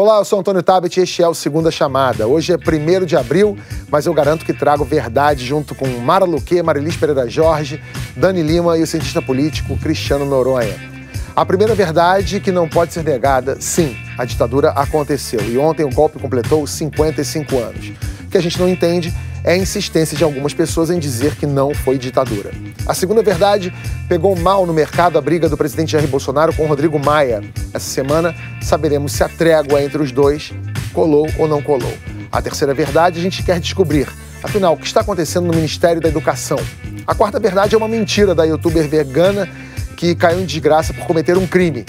Olá, eu sou Antônio Tabet e este é o Segunda Chamada. Hoje é 1 de abril, mas eu garanto que trago verdade junto com Mara Luque, Marilis Pereira Jorge, Dani Lima e o cientista político Cristiano Noronha. A primeira verdade que não pode ser negada, sim, a ditadura aconteceu e ontem o golpe completou 55 anos. O que a gente não entende é a insistência de algumas pessoas em dizer que não foi ditadura. A segunda verdade pegou mal no mercado a briga do presidente Jair Bolsonaro com Rodrigo Maia. Essa semana saberemos se a trégua entre os dois colou ou não colou. A terceira verdade a gente quer descobrir. Afinal, o que está acontecendo no Ministério da Educação? A quarta verdade é uma mentira da youtuber vegana que caiu em desgraça por cometer um crime.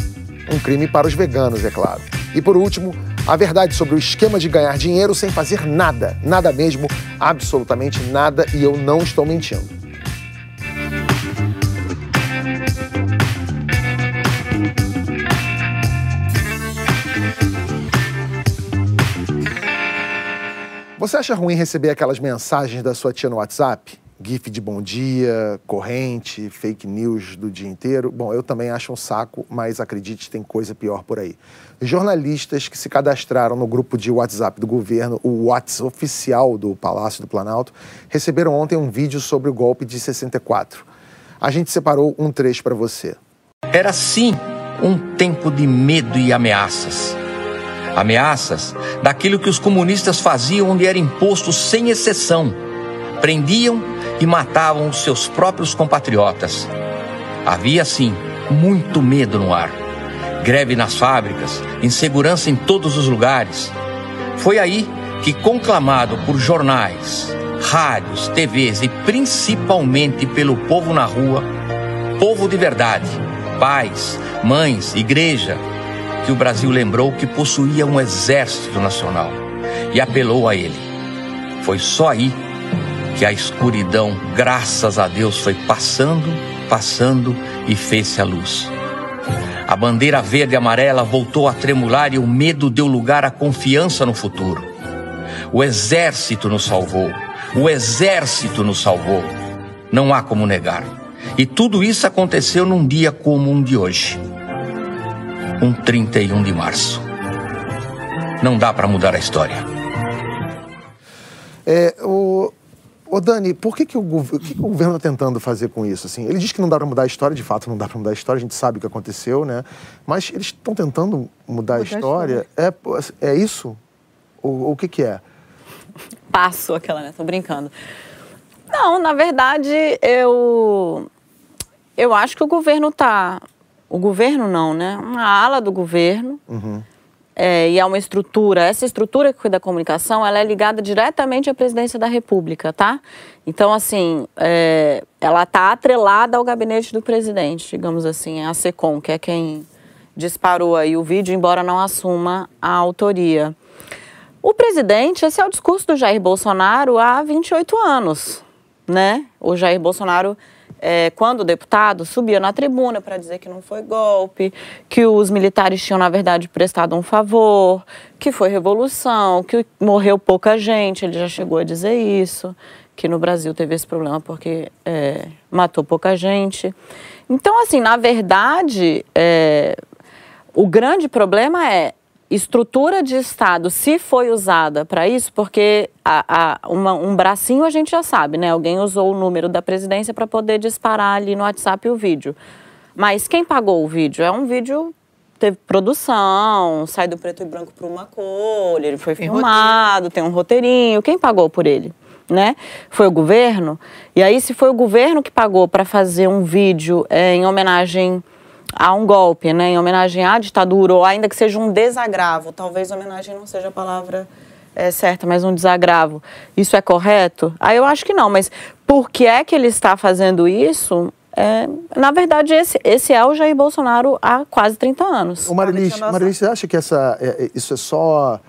Um crime para os veganos, é claro. E por último, a verdade sobre o esquema de ganhar dinheiro sem fazer nada, nada mesmo, absolutamente nada, e eu não estou mentindo. Você acha ruim receber aquelas mensagens da sua tia no WhatsApp? GIF de bom dia, corrente, fake news do dia inteiro. Bom, eu também acho um saco, mas acredite, tem coisa pior por aí. Jornalistas que se cadastraram no grupo de WhatsApp do governo, o WhatsApp oficial do Palácio do Planalto, receberam ontem um vídeo sobre o golpe de 64. A gente separou um trecho para você. Era sim um tempo de medo e ameaças. Ameaças daquilo que os comunistas faziam onde era imposto sem exceção. Prendiam e matavam os seus próprios compatriotas. Havia, sim, muito medo no ar. Greve nas fábricas, insegurança em todos os lugares. Foi aí que, conclamado por jornais, rádios, TVs e principalmente pelo povo na rua, povo de verdade, pais, mães, igreja, que o Brasil lembrou que possuía um exército nacional e apelou a ele. Foi só aí que a escuridão, graças a Deus, foi passando, passando e fez-se a luz. A bandeira verde e amarela voltou a tremular e o medo deu lugar à confiança no futuro. O exército nos salvou. O exército nos salvou. Não há como negar. E tudo isso aconteceu num dia como um de hoje. Um 31 de março. Não dá para mudar a história. É, o, Ô Dani, por que, que, o, o, que, que o governo está tentando fazer com isso? Assim, ele diz que não dá para mudar a história, de fato não dá para mudar a história, a gente sabe o que aconteceu, né? Mas eles estão tentando mudar, a história. a história. É, é isso? O, o que, que é? Passo aquela, né? Tô brincando. Não, na verdade, eu. Eu acho que o governo tá. O governo não, né? Uma ala do governo. Uhum é, e é uma estrutura, essa estrutura que cuida da comunicação, ela é ligada diretamente à presidência da República, tá? Então, assim, é, ela está atrelada ao gabinete do presidente, digamos assim, a SECOM, que é quem disparou aí o vídeo, embora não assuma a autoria. O presidente, esse é o discurso do Jair Bolsonaro há 28 anos, né? O Jair Bolsonaro é, quando o deputado subia na tribuna para dizer que não foi golpe, que os militares tinham, na verdade, prestado um favor, que foi revolução, que morreu pouca gente, ele já chegou a dizer isso, que no Brasil teve esse problema porque é, matou pouca gente. Então, assim, na verdade, é, o grande problema é estrutura de Estado, se foi usada para isso, porque a, a, uma, um bracinho a gente já sabe, né? Alguém usou o número da presidência para poder disparar ali no WhatsApp o vídeo. Mas quem pagou o vídeo? É um vídeo teve produção, sai do preto e branco para uma cor, ele foi tem filmado, roteiro. tem um roteirinho. Quem pagou por ele? Né? Foi o governo. E aí, se foi o governo que pagou para fazer um vídeo é, em homenagem a um golpe, né, em homenagem à ditadura, ou ainda que seja um desagravo, talvez homenagem não seja a palavra é, certa, mas um desagravo, isso é correto? Aí eu acho que não, mas por que é que ele está fazendo isso? É, na verdade, esse, esse é o Jair Bolsonaro há quase 30 anos. O Marilis, Marilis, você acha que essa, é, é, isso é só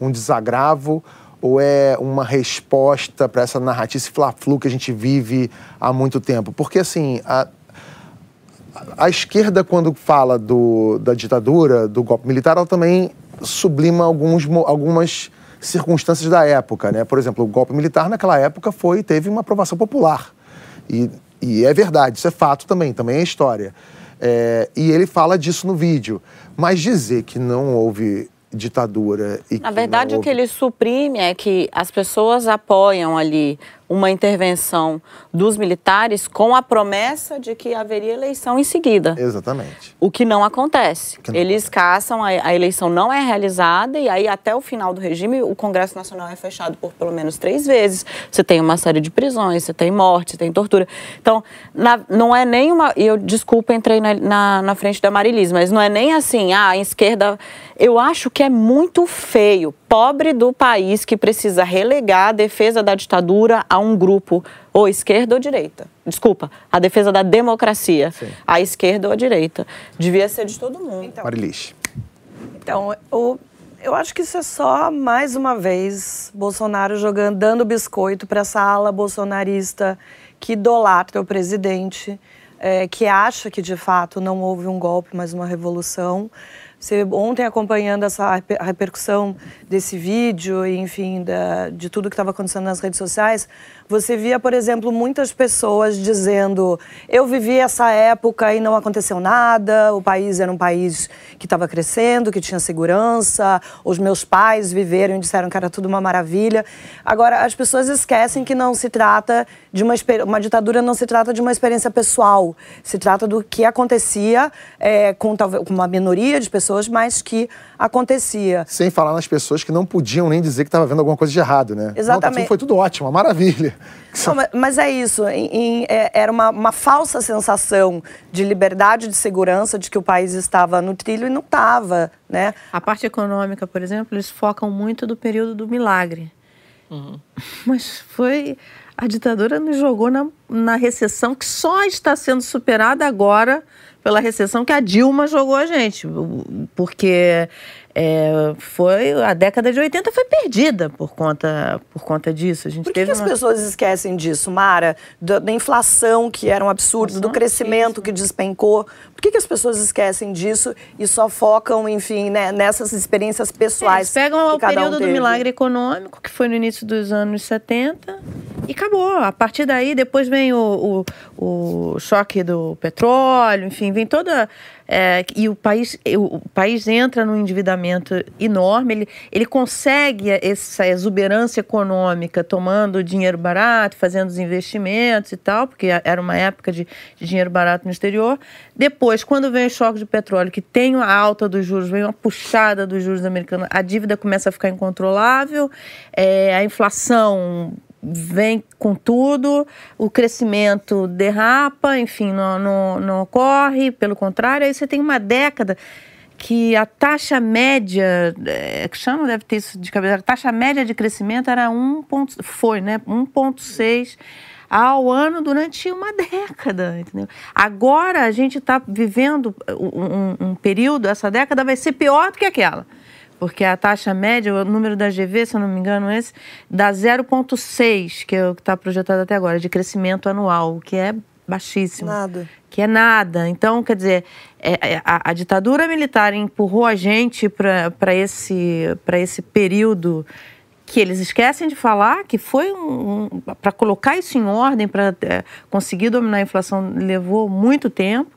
um desagravo ou é uma resposta para essa narrativa, esse fla-flu que a gente vive há muito tempo? Porque, assim, a, a esquerda, quando fala do, da ditadura, do golpe militar, ela também sublima alguns, algumas circunstâncias da época. Né? Por exemplo, o golpe militar naquela época foi teve uma aprovação popular. E, e é verdade, isso é fato também, também é história. É, e ele fala disso no vídeo. Mas dizer que não houve ditadura. Na verdade, houve... o que ele suprime é que as pessoas apoiam ali uma intervenção dos militares com a promessa de que haveria eleição em seguida. Exatamente. O que não acontece. Que não Eles acontece. caçam, a, a, eleição não é realizada e aí até o final do regime o Congresso Nacional é fechado por pelo menos três vezes. Você tem uma série de prisões, você tem morte, você tem tortura. Então, na, não é nem uma... E eu, desculpa, entrei na, na, na frente da Marilis, mas não é nem assim, ah, a esquerda... Eu acho que é muito feio pobre do país que precisa relegar a defesa da ditadura a um grupo, ou esquerda ou direita. Desculpa, a defesa da democracia, Sim. a esquerda ou a direita. Devia ser de todo mundo. Então, Marilich. Então, o, eu acho que isso é só, mais uma vez, Bolsonaro jogando, dando biscoito para essa ala bolsonarista que idolatra o presidente, é, que acha que, de fato, não houve um golpe, mas uma revolução. Você ontem acompanhando essa repercussão desse vídeo, enfim, da, de tudo que estava acontecendo nas redes sociais, você via, por exemplo, muitas pessoas dizendo: eu vivi essa época e não aconteceu nada, o país era um país que estava crescendo, que tinha segurança, os meus pais viveram e disseram que era tudo uma maravilha. Agora, as pessoas esquecem que não se trata de uma, uma ditadura, não se trata de uma experiência pessoal, se trata do que acontecia é, com, com uma minoria de pessoas, mas que acontecia. Sem falar nas pessoas que não podiam nem dizer que estava vendo alguma coisa de errado, né? Exatamente. Não, foi tudo ótimo, uma maravilha. Não, mas, mas, é isso, em, em, é, era uma, uma, falsa sensação de liberdade, de segurança, de que o país estava no trilho e não estava, né? A parte econômica, por exemplo, eles focam muito do período do milagre. Uhum. Mas foi... A ditadura nos jogou na, na recessão que só está sendo superada agora pela recessão que a Dilma jogou a gente. Porque é, foi a década de 80 foi perdida por conta, por conta disso. A gente por que, que as pessoas esquecem disso, Mara? Da, da, inflação, que era um absurdo, do crescimento que despencou. Por que, que as pessoas esquecem disso e só focam, enfim, né, nessas experiências pessoais? Eles pegam o período um do milagre econômico, que foi no início dos anos 70, e acabou. A partir daí, depois vem o, o, o choque do petróleo, enfim, vem toda é, e o país, o país entra num endividamento enorme, ele, ele consegue essa exuberância econômica tomando dinheiro barato, fazendo os investimentos e tal, porque era uma época de, de dinheiro barato no exterior. Depois, quando vem o choque de petróleo, que tem a alta dos juros, vem uma puxada dos juros americanos, a dívida começa a ficar incontrolável, é, a inflação vem com tudo, o crescimento derrapa, enfim, não, não, não ocorre, pelo contrário, aí você tem uma década que a taxa média, é, que chama, deve ter isso de cabeça, a taxa média de crescimento era 1, ponto, foi, né, 1,6 ao ano durante uma década, entendeu? Agora a gente está vivendo um, um, um período, essa década vai ser pior do que aquela porque a taxa média, o número da GV, se eu não me engano, esse, dá 0,6, que é o que está projetado até agora, de crescimento anual, o que é baixíssimo. Nada. Que é nada. Então, quer dizer, é, é, a, a, ditadura militar empurrou a gente para esse, esse período que eles esquecem de falar, que foi um, um para colocar isso em ordem, para é, conseguir dominar a inflação, levou muito tempo.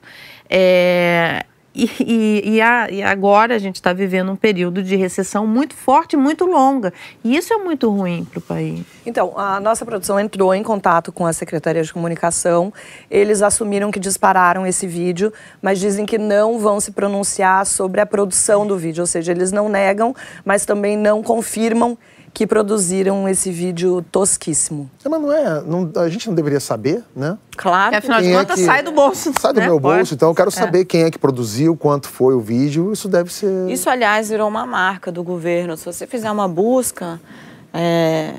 É, e, e, a, e, agora a gente está vivendo um período de recessão muito forte, muito longa. E isso é muito ruim para o país. Então, a nossa produção entrou em contato com a Secretaria de Comunicação. Eles assumiram que dispararam esse vídeo, mas dizem que não vão se pronunciar sobre a produção do vídeo. Ou seja, eles não negam, mas também não confirmam que produziram esse vídeo tosquíssimo. É, mas não é. Não, a gente não deveria saber, né? Claro. afinal de é contas, é que, sai do bolso. Sai do né? meu bolso, Pode. então eu quero é. saber é. quem é que produziu, quanto foi o vídeo. Isso deve ser. Isso, aliás, virou uma marca do governo. Se você fizer uma busca. É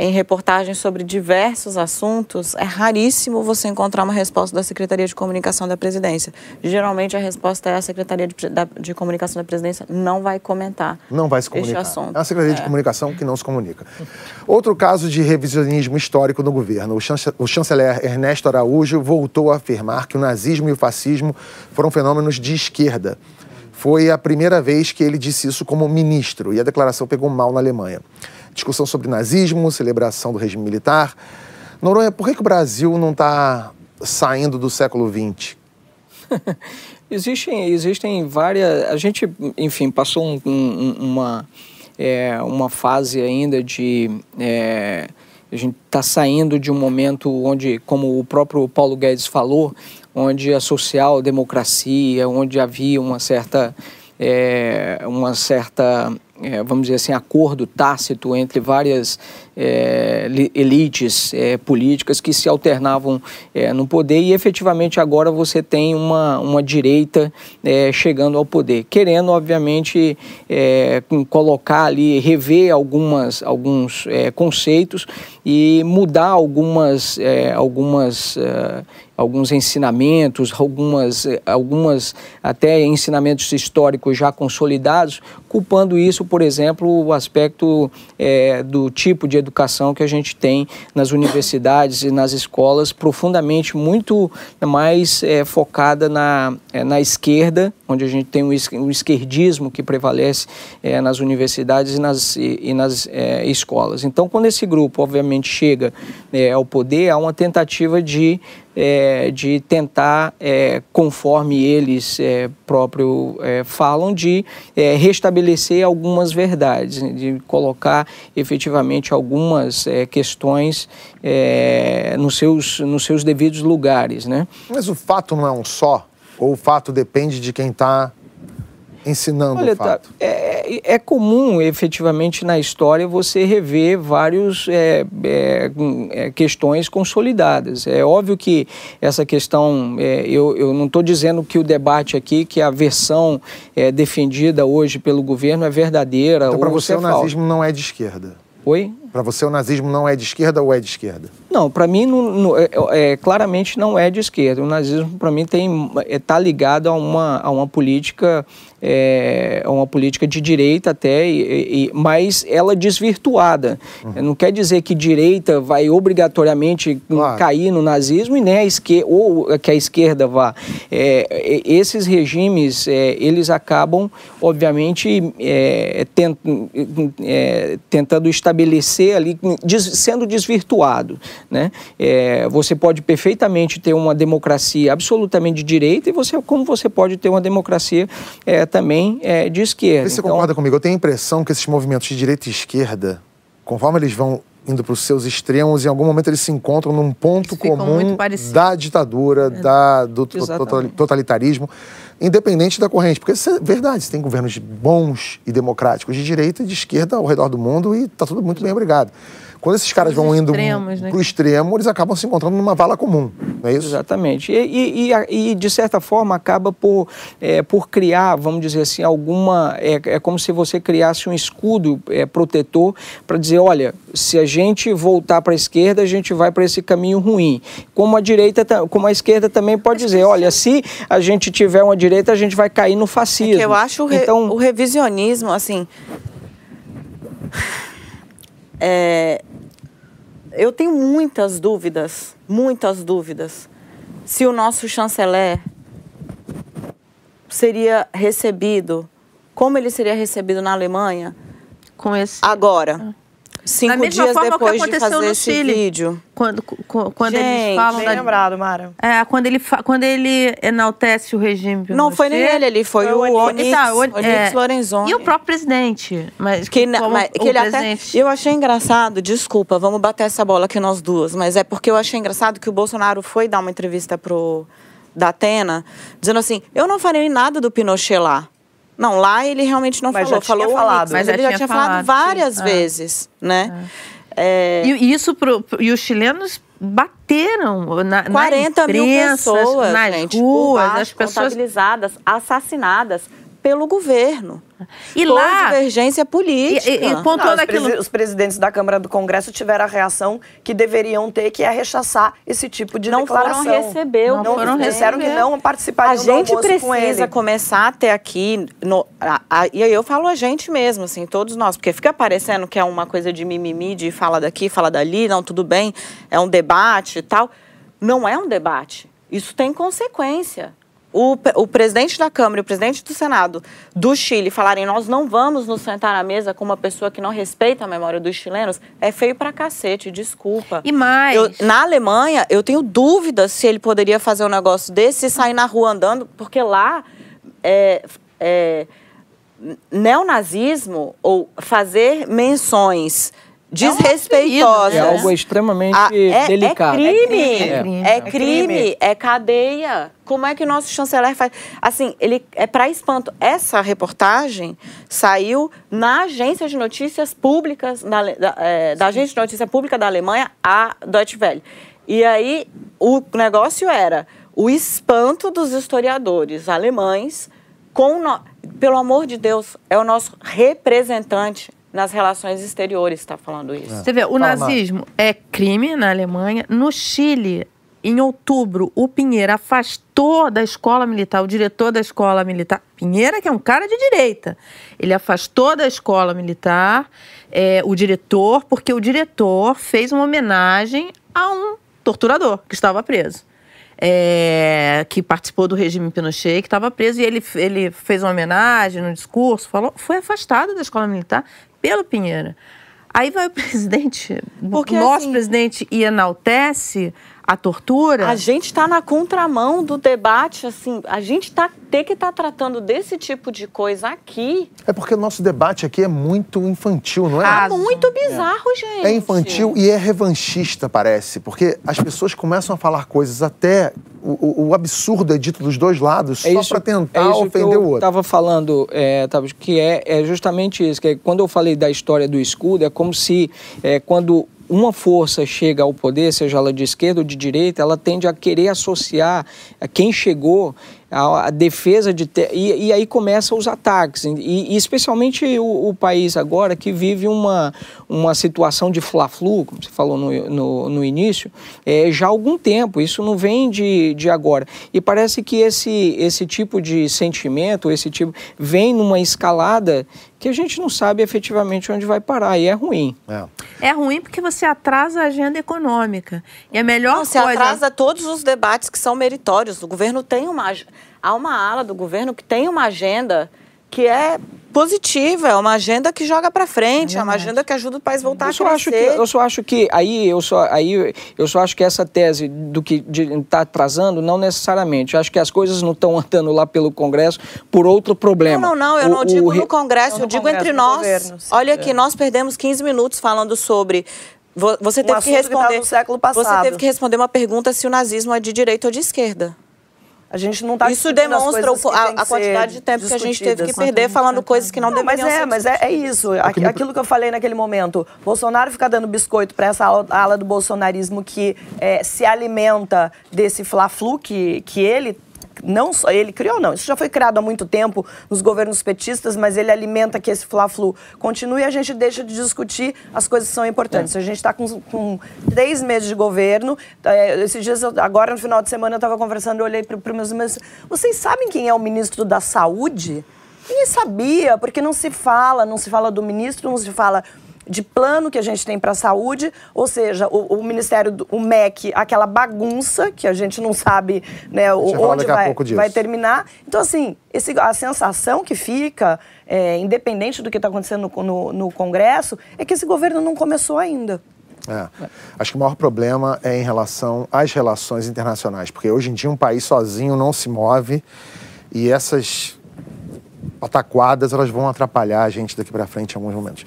em reportagens sobre diversos assuntos, é raríssimo você encontrar uma resposta da Secretaria de Comunicação da Presidência. Geralmente a resposta é a Secretaria de, da, de Comunicação da Presidência não vai comentar. Não vai se comunicar. Este assunto. É a Secretaria é. de Comunicação que não se comunica. Outro caso de revisionismo histórico no governo. O chanceler Ernesto Araújo voltou a afirmar que o nazismo e o fascismo foram fenômenos de esquerda. Foi a primeira vez que ele disse isso como ministro e a declaração pegou mal na Alemanha discussão sobre nazismo, celebração do regime militar. Noronha, por que, que o Brasil não está saindo do século XX? Existem, existem várias. A gente, enfim, passou um, um, uma, é, uma fase ainda de. É, a gente está saindo de um momento onde, como o próprio Paulo Guedes falou, onde a social-democracia, onde havia uma certa, é, uma certa é, vamos dizer assim, acordo tácito entre várias é, elites é, políticas que se alternavam é, no poder. E efetivamente agora você tem uma, uma direita é, chegando ao poder, querendo obviamente é, colocar ali, rever algumas, alguns é, conceitos e mudar algumas, algumas alguns ensinamentos, algumas, algumas até ensinamentos históricos já consolidados, culpando isso, por exemplo, o aspecto do tipo de educação que a gente tem nas universidades e nas escolas, profundamente muito mais é, focada na, é, na esquerda, onde a gente tem um, esquerdismo que prevalece é, nas universidades e nas, e, e nas é, escolas. Então, quando esse grupo, obviamente, chega é, ao poder, há uma tentativa de é, de tentar, é, conforme eles é, próprio é, falam, de é, restabelecer algumas verdades, né, de colocar efetivamente algumas é, questões nos, seus, nos seus devidos lugares. Né? Mas o fato não é um só? Ou o fato depende de quem está ensinando Olha, o tá, fato? Tá, é, é, comum, efetivamente, na história você rever várias é, é, é, questões consolidadas. É óbvio que essa questão, é, eu, eu não estou dizendo que o debate aqui, que a versão é, defendida hoje pelo governo é verdadeira então, para você o nazismo não é de esquerda? Oi? Para você o nazismo não é de esquerda ou é de esquerda? Não, para mim não, não, é, é, claramente não é de esquerda. O nazismo para mim está ligado a uma, a uma política é, uma política de direita até, e, e, mas ela desvirtuada. Uhum. Não quer dizer que direita vai obrigatoriamente claro. cair no nazismo e nem a esquerda, ou que a esquerda vá. É, esses regimes, é, eles acabam, obviamente, é, tent, é, tentando estabelecer ali, des, sendo desvirtuado. Né? É, você pode perfeitamente ter uma democracia absolutamente de direita e você, como você pode ter uma democracia também é, de esquerda. Você então... concorda comigo? Eu tenho a impressão que esses movimentos de direita e esquerda, conforme eles vão indo para os seus extremos, em algum momento eles se encontram num ponto comum da ditadura, é. da, do Exatamente. totalitarismo, independente da corrente. Porque isso é verdade, você tem governos bons e democráticos de direita e de esquerda ao redor do mundo e está tudo muito bem obrigado. Quando esses caras vão indo né? pro extremo, eles acabam se encontrando numa vala comum, não é isso? Exatamente. E, e, e de certa forma, acaba por, é, por criar, vamos dizer assim, alguma... É, é como se você criasse um escudo é, protetor para dizer, olha, se a gente voltar para a esquerda, a gente vai para esse caminho ruim. Como a direita, como a esquerda também pode dizer, olha, se a gente tiver uma direita, a gente vai cair no fascismo. É que eu acho o, re, então, o revisionismo, assim... É, eu tenho muitas dúvidas, muitas dúvidas, se o nosso chanceler seria recebido, como ele seria recebido na Alemanha, com esse agora. Cinco dias depois de fazer esse Chile, vídeo. Quando, quando Gente, eles falam bem da... lembrado, Mara. É, quando ele, fa... quando ele enaltece o regime Não foi nem ele, ele foi, foi o Onyx, tá, o, Onyx é, Lorenzoni. E o próprio presidente. Mas que, mas, que ele presidente... até... Eu achei engraçado, desculpa, vamos bater essa bola aqui nós duas, mas é porque eu achei engraçado que o Bolsonaro foi dar uma entrevista pro da Atena, dizendo assim, eu não farei nada do Pinochet lá. Não, lá ele realmente não mas falou. Já falou tinha falado. Mas, ele já tinha falado, falado várias sim. vezes, é. né? É. E, isso pro, e os chilenos bateram na, 40 na imprensa, mil pessoas, nas gente, ruas, as pessoas assassinadas pelo governo. E Por lá. divergência política. E, e, pontuando Não, os, presi os, presidentes da Câmara do Congresso tiveram a reação que deveriam ter, que é rechaçar esse tipo de não declaração. Foram receber, não, não foram disseram que não participariam A gente precisa começar a ter aqui. No, a, a, e aí eu falo a gente mesmo, assim, todos nós, porque fica parecendo que é uma coisa de mimimi, de fala daqui, fala dali, não, tudo bem, é um debate e tal. Não é um debate. Isso tem consequência. O, o presidente da Câmara e o presidente do Senado do Chile falarem nós não vamos nos sentar à mesa com uma pessoa que não respeita a memória dos chilenos, é feio pra cacete, desculpa. E mais. Eu, na Alemanha, eu tenho dúvidas se ele poderia fazer um negócio desse e sair na rua andando, porque lá é, é, neonazismo ou fazer menções desrespeitosas. É algo extremamente Ah, é, delicado. É crime. É É crime. É crime. É cadeia. Como é que o nosso chanceler faz? Assim, ele é para espanto. Essa reportagem saiu na agência de notícias públicas, da, da, é, da agência de notícia pública da Alemanha, a Deutsche Welle. E aí, o negócio era o espanto dos historiadores alemães com... no- Pelo amor de Deus, é o nosso representante nas relações exteriores está falando isso. Você vê, o Fala, nazismo é crime na Alemanha. No Chile, em outubro, o Pinheiro afastou da escola militar, o diretor da escola militar. Pinheira, que é um cara de direita. Ele afastou da escola militar é, o diretor, porque o diretor fez uma homenagem a um torturador que estava preso. É, que participou do regime Pinochet, que estava preso, e ele, ele fez uma homenagem no discurso, falou, foi afastado da escola militar pelo Pinheira. Aí vai o presidente, Porque, o nosso assim- presidente, e enaltece a tortura. A gente está na contramão do debate, assim, a gente tá, tem que estar tratando desse tipo de coisa aqui. É porque o nosso debate aqui é muito infantil, não é? Ah, É muito bizarro, gente. É infantil e é revanchista, parece, porque as pessoas começam a falar coisas até o, o- o absurdo é dito dos dois lados só para tentar é isso ofender que eu o outro. estava falando, é, tava- que é, é justamente isso. Que é, quando eu falei da história do escudo, é como se é, quando uma força chega ao poder, seja ela de esquerda ou de direita, ela tende a querer associar a quem chegou a, defesa de te- e, e aí começam os ataques e, e especialmente o, o país agora que vive uma, uma situação de fla-flu, como você falou no, no, no início, é, já há algum tempo. Isso não vem de, de agora. E parece que esse, esse tipo de sentimento, esse tipo, vem numa escalada que a gente não sabe efetivamente onde vai parar e é ruim. É. É ruim porque você atrasa a agenda econômica. E a melhor Não, coisa... atrasa todos os debates que são meritórios. O governo tem uma. Há uma ala do governo que tem uma agenda que é positiva, é uma agenda que joga para frente, é, uma agenda que ajuda o país voltar Eu a só, acho que, crescer. eu só acho que aí eu só, aí eu só acho que essa tese do que está atrasando não necessariamente. Eu acho que as coisas não estão andando lá pelo Congresso por outro problema. Não, não, não, eu O- não o digo re- no Congresso, eu digo Congresso, entre nós. governo, sim. Olha aqui, nós perdemos 15 minutos falando sobre. vo- Você teve que assunto que tá responder. no século Você passado. teve que responder uma pergunta se o nazismo é de direita ou de esquerda. A gente não está Isso demonstra o- a, a quantidade de tempo que a gente teve que perder falando coisas que não, Não, mas deveriam é, ser mas é, é isso. Aqui- Aquilo que eu falei naquele momento. Bolsonaro fica dando biscoito para essa ala, ala do bolsonarismo que é, se alimenta desse fla-flu que, que ele não só ele criou, não. Isso já foi criado há muito tempo nos governos petistas, mas ele alimenta que esse fla-flu continue e a gente deixa de discutir as coisas que são importantes. A gente está com, com três meses de governo. é, esses dias, agora no final de semana, eu estava conversando, eu olhei para os meus meus. Vocês sabem quem é o ministro da Saúde? Ninguém sabia, porque não se fala, não se fala do ministro, não se fala de plano que a gente tem para a saúde, ou seja, o, o Ministério, do, o MEC, aquela bagunça que a gente não sabe né, onde vai, vai terminar. Então, assim, esse, a sensação que fica, é, independente do que está acontecendo no, no- no Congresso, é que esse governo não começou ainda. É. Acho que o maior problema é em relação às relações internacionais, porque hoje em dia um país sozinho não se move e essas pataquadas elas vão atrapalhar a gente daqui para frente em alguns momentos.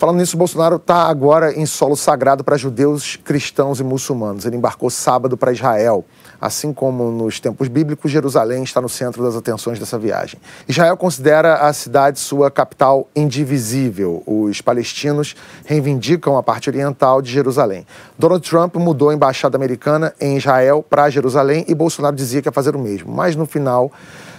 Falando nisso, Bolsonaro está agora em solo sagrado para judeus, cristãos e muçulmanos. Ele embarcou sábado para Israel. Assim como nos tempos bíblicos, Jerusalém está no centro das atenções dessa viagem. Israel considera a cidade sua capital indivisível. Os palestinos reivindicam a parte oriental de Jerusalém. Donald Trump mudou a embaixada americana em Israel para Jerusalém e Bolsonaro dizia que ia fazer o mesmo. Mas no final,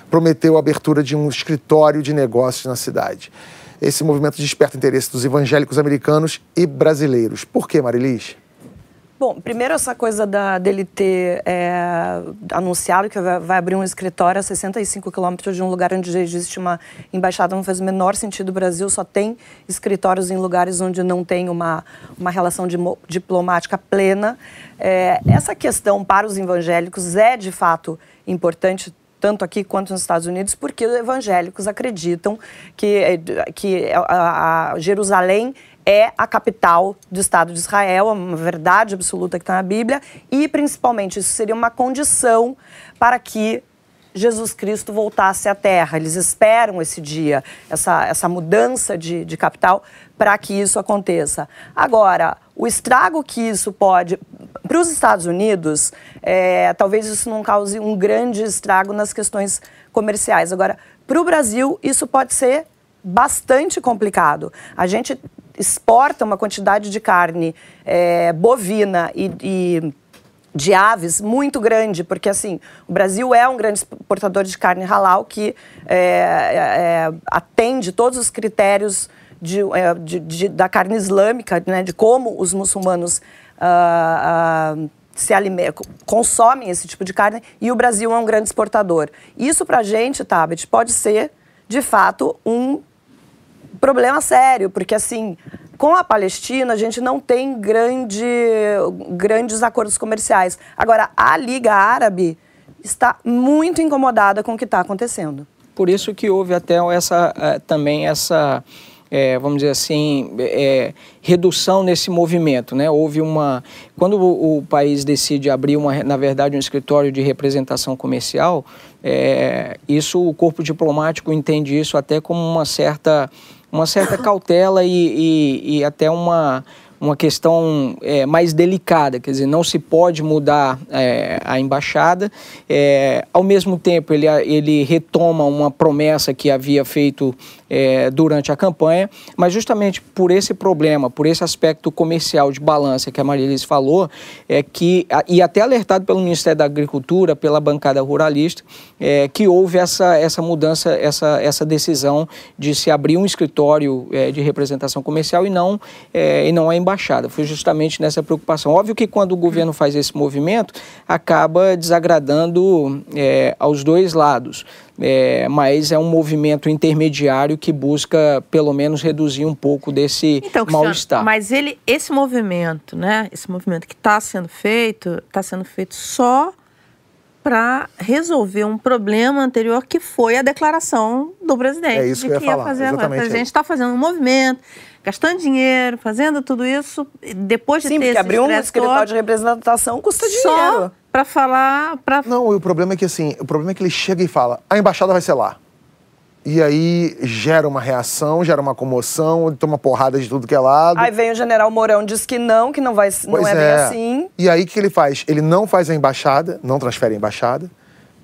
prometeu a abertura de um escritório de negócios na cidade. Esse movimento desperta interesse dos evangélicos americanos e brasileiros. Por que, Marilis? Bom, primeiro essa coisa da, dele ter é, anunciado que vai, abrir um escritório a 65 quilômetros de um lugar onde já existe uma embaixada não faz o menor sentido. O Brasil só tem escritórios em lugares onde não tem uma, uma relação dimo- diplomática plena. É, essa questão para os evangélicos é, de fato, importante tanto aqui quanto nos Estados Unidos, porque evangélicos acreditam que, que a, a Jerusalém é a capital do Estado de Israel, é uma verdade absoluta que está na Bíblia, e principalmente isso seria uma condição para que Jesus Cristo voltasse à Terra. Eles esperam esse dia, essa, essa mudança de, de capital, para que isso aconteça. Agora, o estrago que isso pode. Para os Estados Unidos, é, talvez isso não cause um grande estrago nas questões comerciais. Agora, para o Brasil, isso pode ser bastante complicado. A gente exporta uma quantidade de carne é, bovina e, e de aves muito grande, porque assim, o Brasil é um grande exportador de carne halal que é, é, é atende todos os critérios de, é, de, de, da carne islâmica, né, de como os muçulmanos uh, uh, se consomem esse tipo de carne, e o Brasil é um grande exportador. Isso para a gente, Tabet, pode ser, de fato, um problema sério, porque assim, com a Palestina a gente não tem grande, grandes acordos comerciais. Agora, a Liga Árabe está muito incomodada com o que está acontecendo. Por isso que houve até essa, eh, também essa é, vamos dizer assim, é, redução nesse movimento. Né? Houve uma. Quando o, o, país decide abrir, uma, na verdade, um escritório de representação comercial, é, isso o corpo diplomático entende isso até como uma certa uma certa cautela e, e, e até uma, uma questão é, mais delicada, quer dizer, não se pode mudar é, a embaixada. É, ao mesmo tempo, ele, ele retoma uma promessa que havia feito é, durante a campanha, mas justamente por esse problema, por esse aspecto comercial de balança que a Maria Elise falou, é que, e até alertado pelo Ministério da Agricultura, pela bancada ruralista, é, que houve essa, essa mudança, essa, essa decisão de se abrir um escritório é, de representação comercial e não, é, e não a embaixada embaixada. Foi justamente nessa preocupação. Óbvio que quando o governo faz esse movimento, acaba desagradando é, aos dois lados. É, mas é um movimento intermediário que busca, pelo menos, reduzir um pouco desse então, mal-estar. Mas ele, esse movimento, né? Esse movimento que está sendo feito, está sendo feito só para resolver um problema anterior que foi a declaração do presidente é isso de que, que ia falar, fazer agora. O presidente está fazendo um movimento, gastando dinheiro, fazendo tudo isso, depois de Sim, ter porque abrir um escritório de representação custa dinheiro. Para falar... Pra... Não, o problema é que assim, o problema é que ele chega e fala, a embaixada vai ser lá. E aí gera uma reação, gera uma comoção, toma porrada de tudo que é lado. Aí vem o general Mourão, diz que não, que não, vai, não é, é, bem assim. E aí o que ele faz? Ele não faz a embaixada, não transfere a embaixada,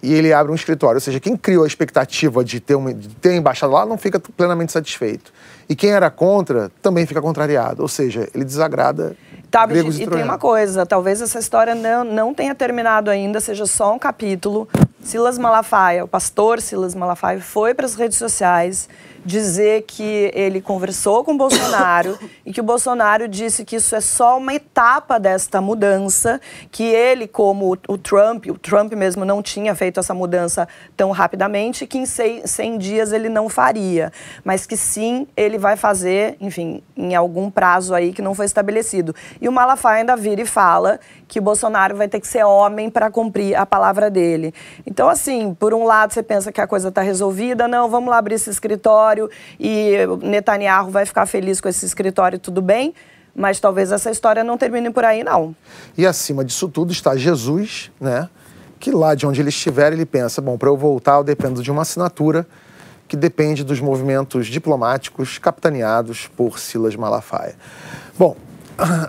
e ele abre um escritório. Ou seja, quem criou a expectativa de ter, uma, de ter a embaixada lá não fica plenamente satisfeito. E quem era contra também fica contrariado. Ou seja, ele desagrada Tá, e, e tem uma coisa, talvez essa história não, não tenha terminado ainda, seja só um capítulo. Silas Malafaia, o pastor Silas Malafaia, foi para as redes sociais dizer que ele conversou com o Bolsonaro e que o Bolsonaro disse que isso é só uma etapa desta mudança, que ele, como o Trump, o Trump mesmo não tinha feito essa mudança tão rapidamente, que em 100 dias ele não faria, mas que sim, ele vai fazer, enfim, em algum prazo aí que não foi estabelecido. E o Malafaia ainda vira e fala que o Bolsonaro vai ter que ser homem para cumprir a palavra dele. Então, assim, por um lado você pensa que a coisa está resolvida, não, vamos lá abrir esse escritório, escritório e Netanyahu vai ficar feliz com esse escritório, tudo bem. Mas talvez essa história não termine por aí, não. E acima disso tudo está Jesus, né? Que lá de onde ele estiver, ele pensa: bom, para eu voltar, eu dependo de uma assinatura que depende dos movimentos diplomáticos capitaneados por Silas Malafaia. Bom,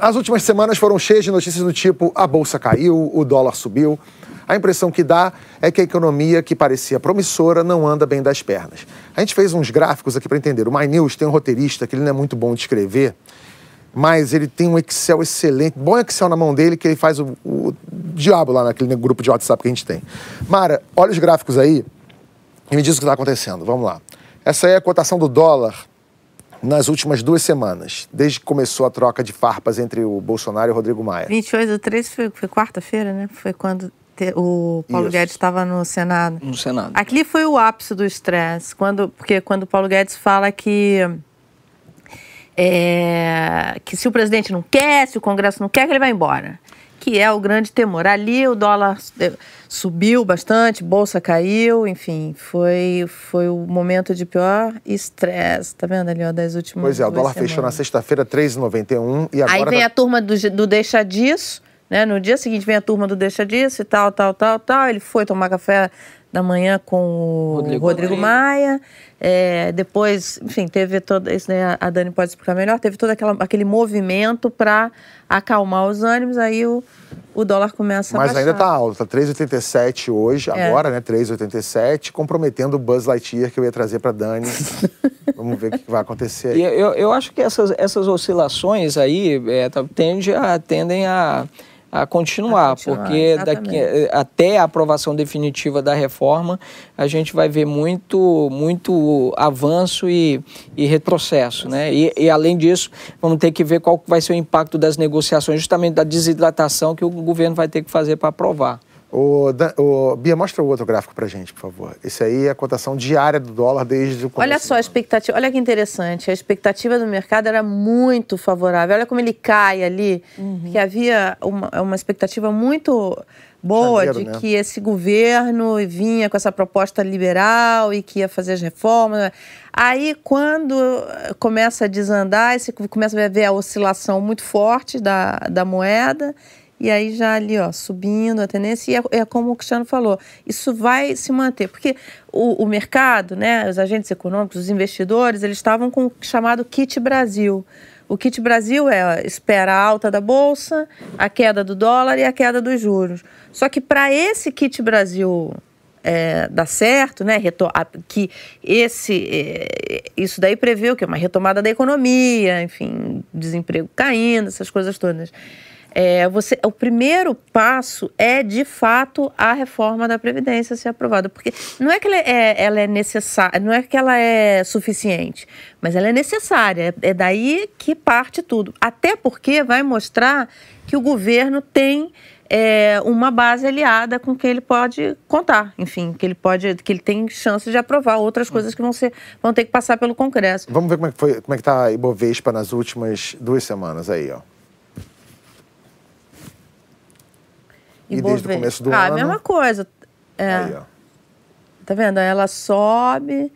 as últimas semanas foram cheias de notícias do tipo: a bolsa caiu, o dólar subiu. A impressão que dá é que a economia que parecia promissora não anda bem das pernas. A gente fez uns gráficos aqui para entender. O My News tem um roteirista que ele não é muito bom de escrever, mas ele tem um Excel excelente, bom Excel na mão dele, que ele faz o, o diabo lá naquele grupo de WhatsApp que a gente tem. Mara, olha os gráficos aí e me diz o que está acontecendo. Vamos lá. Essa é a cotação do dólar nas últimas duas semanas, desde que começou a troca de farpas entre o Bolsonaro e o Rodrigo Maia. 28 do 3 foi, foi quarta-feira, né? Foi quando o Paulo Isso. Guedes estava no Senado. No Senado. Aqui foi o ápice do estresse, quando, porque quando o Paulo Guedes fala que é, que se o presidente não quer, se o Congresso não quer, que ele vai embora. Que é o grande temor. Ali o dólar eh, subiu bastante, bolsa caiu, enfim, foi, foi o momento de pior estresse, tá vendo ali, ó, das últimas Pois é, o dólar semanas. fechou na sexta-feira 3,91 e agora Aí vem tá- a turma do, do Deixa Disso, né? No dia seguinte vem a turma do Deixa Disso e tal, tal, tal, tal. Ele foi tomar café da manhã com o Rodrigo Rodrigo, Maia. É, depois, enfim, teve todo. Isso né, a Dani pode explicar melhor. Teve todo aquela, aquele movimento para acalmar os ânimos. Aí o, o dólar começa a Mas ainda tá alto, tá 3,87 hoje, É. agora, né? 3,87, comprometendo o Buzz Lightyear que eu ia trazer pra Dani. Vamos ver o que vai acontecer E aí. eu, eu acho que essas, essas oscilações aí é, tá- tende a, tendem a, a continuar, A continuar, porque daqui, exatamente. até a aprovação definitiva da reforma, a gente vai ver muito, muito avanço e, e retrocesso. Né? E, e, além disso, vamos ter que ver qual vai ser o impacto das negociações, justamente da desidratação que o governo vai ter que fazer para aprovar. Dan- ô, Bia, mostra o outro gráfico pra gente, por favor. Esse aí é a cotação diária do dólar desde o começo. Olha só a expectativa, olha que interessante, a expectativa do mercado era muito favorável. Olha como ele cai ali, que havia uma, uma expectativa muito boa Janeiro, de né? que esse governo vinha com essa proposta liberal e que ia fazer as reformas. Aí, quando começa a desandar, esse, começa a ver a oscilação muito forte da, da moeda, e aí já ali, ó, subindo a tendência, e é, é como o Cristiano falou, isso vai se manter, porque o, o mercado, né, os agentes econômicos, os investidores, eles estavam com o chamado kit Brasil. O kit Brasil é espera a alta da bolsa, a queda do dólar e a queda dos juros. Só que para esse kit Brasil é, dar certo, né? a- que esse, é, isso daí prevê o quê? Uma retomada da economia, enfim, desemprego caindo, essas coisas todas. É, você, o primeiro passo é, de fato, a reforma da Previdência ser aprovada. Porque não é que ela é, ela é necessária, não é que ela é suficiente, mas ela é necessária. É, é daí que parte tudo. Até porque vai mostrar que o governo tem é, uma base aliada com que ele pode contar, enfim, que ele pode, que ele tem chance de aprovar outras coisas que vão ser, vão ter que passar pelo Congresso. Vamos ver como é que, é que tá a Ibovespa nas últimas duas semanas aí, ó. E desde o começo do ah, ano? a mesma coisa. É, Aí, ó. Tá vendo? Aí ela sobe,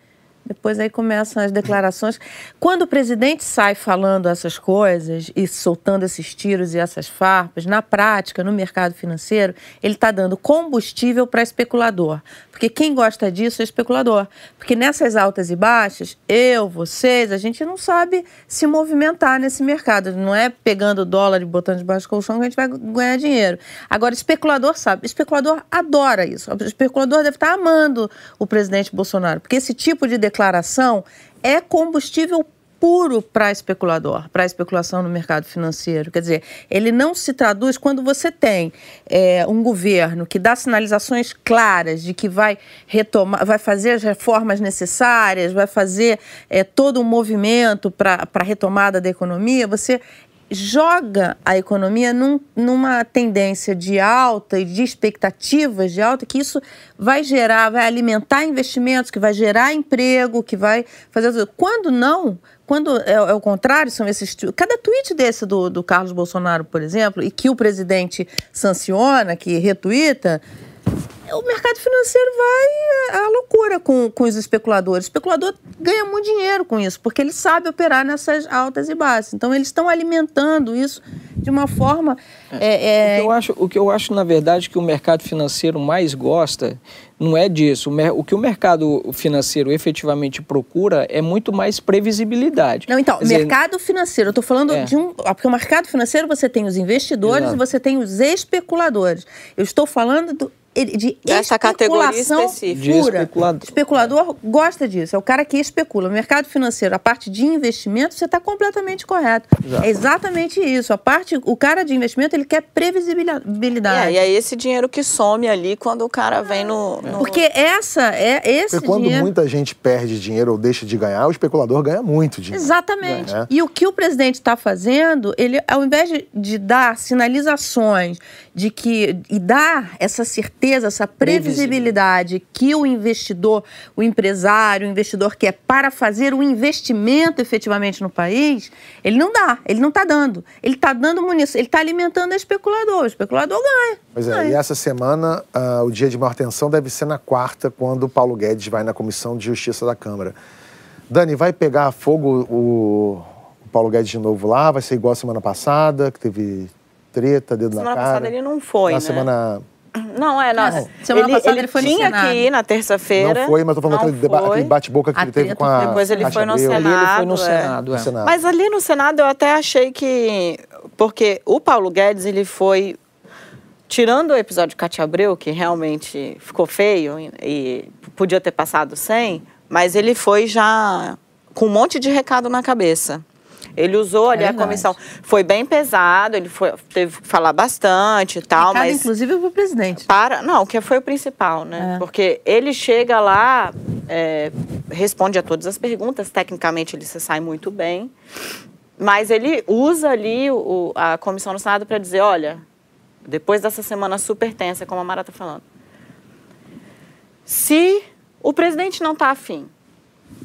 depois aí começam as declarações. Quando o presidente sai falando essas coisas e soltando esses tiros e essas farpas, na prática, no mercado financeiro, ele está dando combustível para especulador. Porque quem gosta disso é especulador. Porque nessas altas e baixas, eu, vocês, a gente não sabe se movimentar nesse mercado. Não é pegando dólar e botando debaixo do colchão que a gente vai ganhar dinheiro. Agora, especulador sabe. Especulador adora isso. O especulador deve estar amando o presidente Bolsonaro. Porque esse tipo de declaração é combustível puro para especulador, para especulação no mercado financeiro. Quer dizer, ele não se traduz quando você tem é, um governo que dá sinalizações claras de que vai retomar, vai fazer as reformas necessárias, vai fazer é, todo um movimento para a retomada da economia. Você joga a economia num- numa tendência de alta e de expectativas de alta, que isso vai gerar, vai alimentar investimentos, que vai gerar emprego, que vai fazer. Quando não, quando é, é o contrário, são esses. Cada tweet desse do, do Carlos Bolsonaro, por exemplo, e que o presidente sanciona, que retuita, o mercado financeiro vai à loucura com, com os especuladores. O especulador ganha muito dinheiro com isso, porque ele sabe operar nessas altas e baixas. Então, eles estão alimentando isso de uma forma. é, é, O, que eu acho, o que eu acho, na verdade, que o mercado financeiro mais gosta não é disso. O, que o mercado financeiro efetivamente procura é muito mais previsibilidade. Não, então, Quer dizer, mercado financeiro, eu estou falando É. de um. ah, Porque o mercado financeiro você tem os investidores Exato. e você tem os especuladores. Eu estou falando do- de Dessa categoria especulação específica. De pura. especulador. Especulador gosta disso, é o cara que especula. O mercado financeiro, a parte de investimento, você está completamente correto. É exatamente isso. A parte, o cara de investimento, ele quer previsibilidade. É, e é esse dinheiro que some ali quando o cara vem no. no- Porque essa é esse Porque quando dinheiro. muita gente perde dinheiro ou deixa de ganhar, o especulador ganha muito dinheiro. Exatamente. É. E o que o presidente está fazendo, ele, ao invés de, de dar sinalizações de que e dar essa certeza certeza, essa previsibilidade que o investidor, o empresário, o investidor quer para fazer o investimento efetivamente no país, ele não dá, ele não está dando. Ele está dando munição, ele está alimentando o especulador, o especulador ganha. Pois é, ganha. e essa semana uh, o dia de maior tensão deve ser na quarta, quando o Paulo Guedes vai na Comissão de Justiça da Câmara. Dani, vai pegar fogo o, o Paulo Guedes de novo lá? Vai ser igual a semana passada, que teve treta, dedo semana na cara? Semana passada ele não foi, na né? semana... Não, é, não. Semana ele, passada ele, ele foi tinha no Senado. que ir na terça-feira. Não foi, mas tô falando aquele, deba- aquele bate-boca que A ele teve com a Depois ele foi no Abreu. Senado. Ali ele foi no é. Senado, No é. Senado. Mas ali no Senado eu até achei que. Porque o Paulo Guedes, ele foi. Tirando o episódio de Cátia Abreu, que realmente ficou feio e podia ter passado sem, mas ele foi já com um monte de recado na cabeça. Ele usou ali a verdade. comissão. Foi bem pesado, ele foi, teve que falar bastante e tal, Recado, mas inclusive para o presidente. para não que foi o principal né É. porque ele chega lá é, responde a todas as perguntas tecnicamente ele se sai muito bem mas ele usa ali o- a comissão no senado para dizer olha depois dessa semana super tensa como a Mara está falando se o presidente não está afim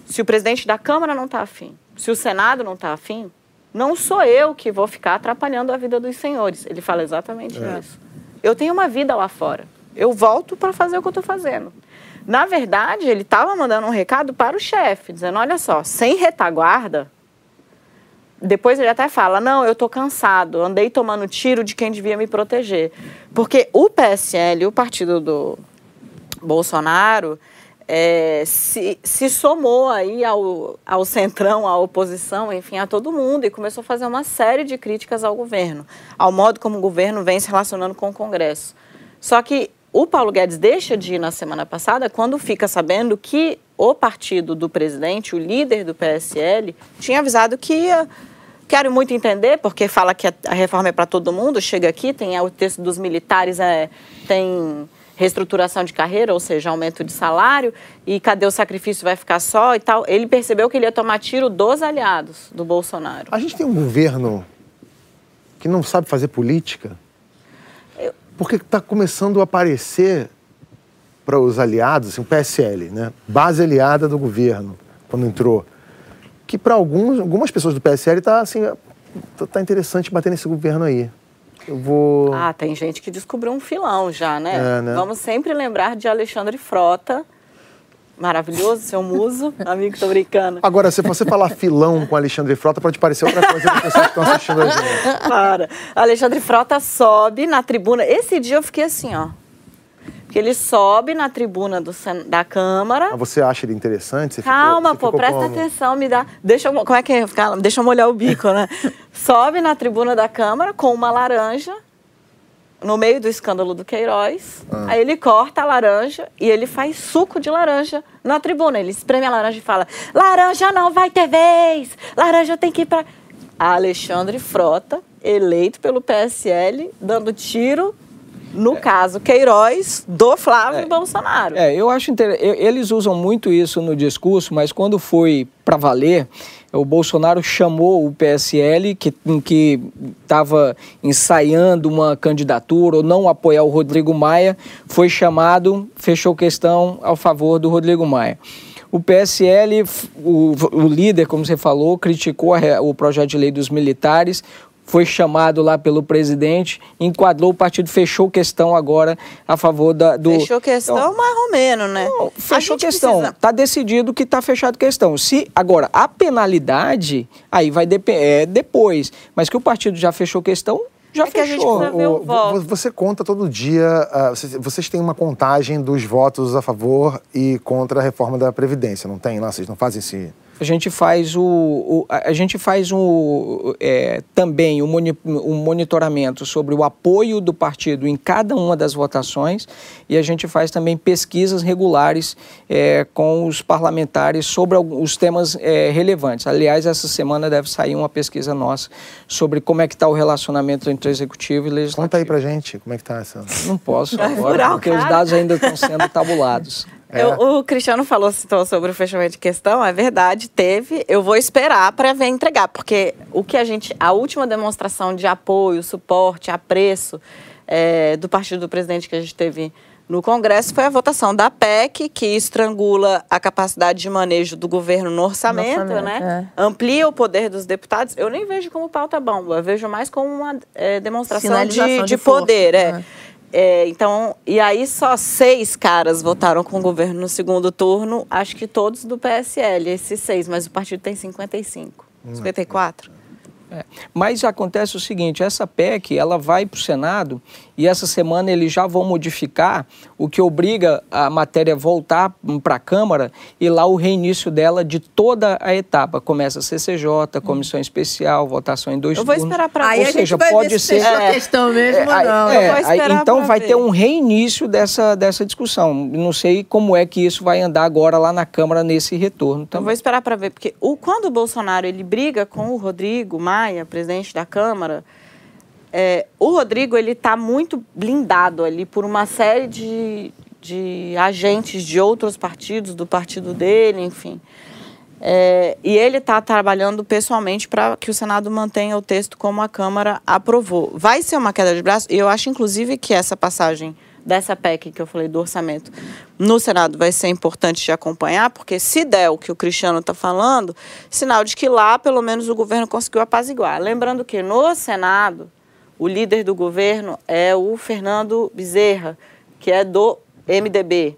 se o presidente da Câmara não está afim, se o Senado não está afim, não sou eu que vou ficar atrapalhando a vida dos senhores. Ele fala exatamente isso. Eu tenho uma vida lá fora. Eu volto para fazer o que eu estou fazendo. Na verdade, ele estava mandando um recado para o chefe, dizendo: olha só, sem retaguarda. Depois ele até fala: não, eu estou cansado, andei tomando tiro de quem devia me proteger. Porque o PSL, o partido do Bolsonaro, é, se, se somou aí ao, ao centrão, à oposição, enfim, a todo mundo e começou a fazer uma série de críticas ao governo, ao modo como o governo vem se relacionando com o Congresso. Só que o Paulo Guedes deixa de ir na semana passada quando fica sabendo que o partido do presidente, o líder do PSL, tinha avisado que ia. Quero muito entender, porque fala que a reforma é para todo mundo, chega aqui, tem o texto dos militares, é, tem reestruturação de carreira, ou seja, aumento de salário, e cadê o sacrifício vai ficar só e tal. Ele percebeu que ele ia tomar tiro dos aliados do Bolsonaro. A gente tem um governo que não sabe fazer política, porque está começando a aparecer para os aliados, assim, o PSL, né? base aliada do governo, quando entrou, que para alguns, algumas pessoas do PSL está assim, tá- tá interessante bater nesse governo aí. Eu vou... Ah, tem gente que descobriu um filão já, né? É, né? Vamos sempre lembrar de Alexandre Frota, maravilhoso, seu muso, amigo, tô brincando. Agora, se você falar filão com Alexandre Frota, pode parecer outra coisa para pessoas que estão assistindo a gente. Para. Alexandre Frota sobe na tribuna. Esse dia eu fiquei assim, ó. Ele sobe na tribuna do, da Câmara. Mas você acha ele interessante? Você ficou- Calma, você pô, ficou presta como? atenção, me dá. Deixa eu, mo- como é que é? Calma, Deixa eu molhar o bico, né? Sobe na tribuna da Câmara com uma laranja, no meio do escândalo do Queiroz. Ah. Aí ele corta a laranja e ele faz suco de laranja na tribuna. Ele espreme a laranja e fala: Laranja não vai ter vez! Laranja tem que ir pra. Alexandre Frota, eleito pelo PSL, dando tiro. No caso, Queiroz, do Flávio Bolsonaro. É, eu acho inter... eles usam muito isso no discurso, mas quando foi para valer, o Bolsonaro chamou o PSL que que estava ensaiando uma candidatura ou não apoiar o Rodrigo Maia, foi chamado, fechou questão ao favor do Rodrigo Maia. O PSL, o, o líder, como você falou, criticou a o projeto de lei dos militares, foi chamado lá pelo presidente, enquadrou o partido, fechou questão agora a favor da, do. Fechou questão Então, mais ou menos, né? não, A fechou questão. precisa- Tá decidido que tá fechado questão. Se agora a penalidade aí vai depe- é, depois, mas que o partido já fechou questão, já É que a gente fechou. o O- voto. vo- Você conta todo dia, ah, vocês, vocês têm uma contagem dos votos a favor e contra a reforma da Previdência, não tem lá? Vocês não fazem esse... A gente faz o, o- a gente faz um, é, também o moni- um monitoramento sobre o apoio do partido em cada uma das votações e a gente faz também pesquisas regulares é, com os parlamentares sobre os temas é, relevantes. Aliás, essa semana deve sair uma pesquisa nossa sobre como é que está o relacionamento entre executivo e legislativo. Conta aí pra gente como é que tá essa... Não posso agora, o porque os dados ainda estão sendo tabulados. É. Eu- o Cristiano falou citou sobre o fechamento de questão, é verdade, teve. Eu vou esperar para ver entregar, porque o que a gente, a última demonstração de apoio, suporte, apreço é, do partido do presidente que a gente teve no Congresso foi a votação da PEC, que estrangula a capacidade de manejo do governo no orçamento, orçamento, né? Amplia o poder dos deputados. Eu nem vejo como pauta bomba, eu vejo mais como uma é, demonstração de, de de poder. É. É, então, e aí só seis caras votaram com o governo no segundo turno, acho que todos do PSL, esses seis, mas o partido tem 55, 54. É. Mas acontece o seguinte, essa PEC ela vai para o Senado e essa semana eles já vão modificar o que obriga a matéria a voltar para a Câmara e lá o reinício dela de toda a etapa. Começa a CCJ, comissão especial, votação em dois Eu vou turnos. esperar para Ou seja, pode ver se ser- a É. questão mesmo É, não. é, aí, então vai ver. ter um reinício dessa, dessa discussão. Não sei como é que isso vai andar agora lá na Câmara nesse retorno Eu vou também. esperar para ver, porque o, quando o Bolsonaro ele briga com o Rodrigo Maia, presidente da Câmara, é, o Rodrigo ele está muito blindado ali por uma série de, de agentes de outros partidos, do partido dele, enfim. É, e ele está trabalhando pessoalmente para que o Senado mantenha o texto como a Câmara aprovou. Vai ser uma queda de braço, e eu acho, inclusive, que essa passagem dessa PEC que eu falei do orçamento no Senado vai ser importante de acompanhar, porque se der o que o Cristiano está falando, sinal de que lá, pelo menos, o governo conseguiu apaziguar. Lembrando que no Senado, o líder do governo é o Fernando Bezerra, que é do MDB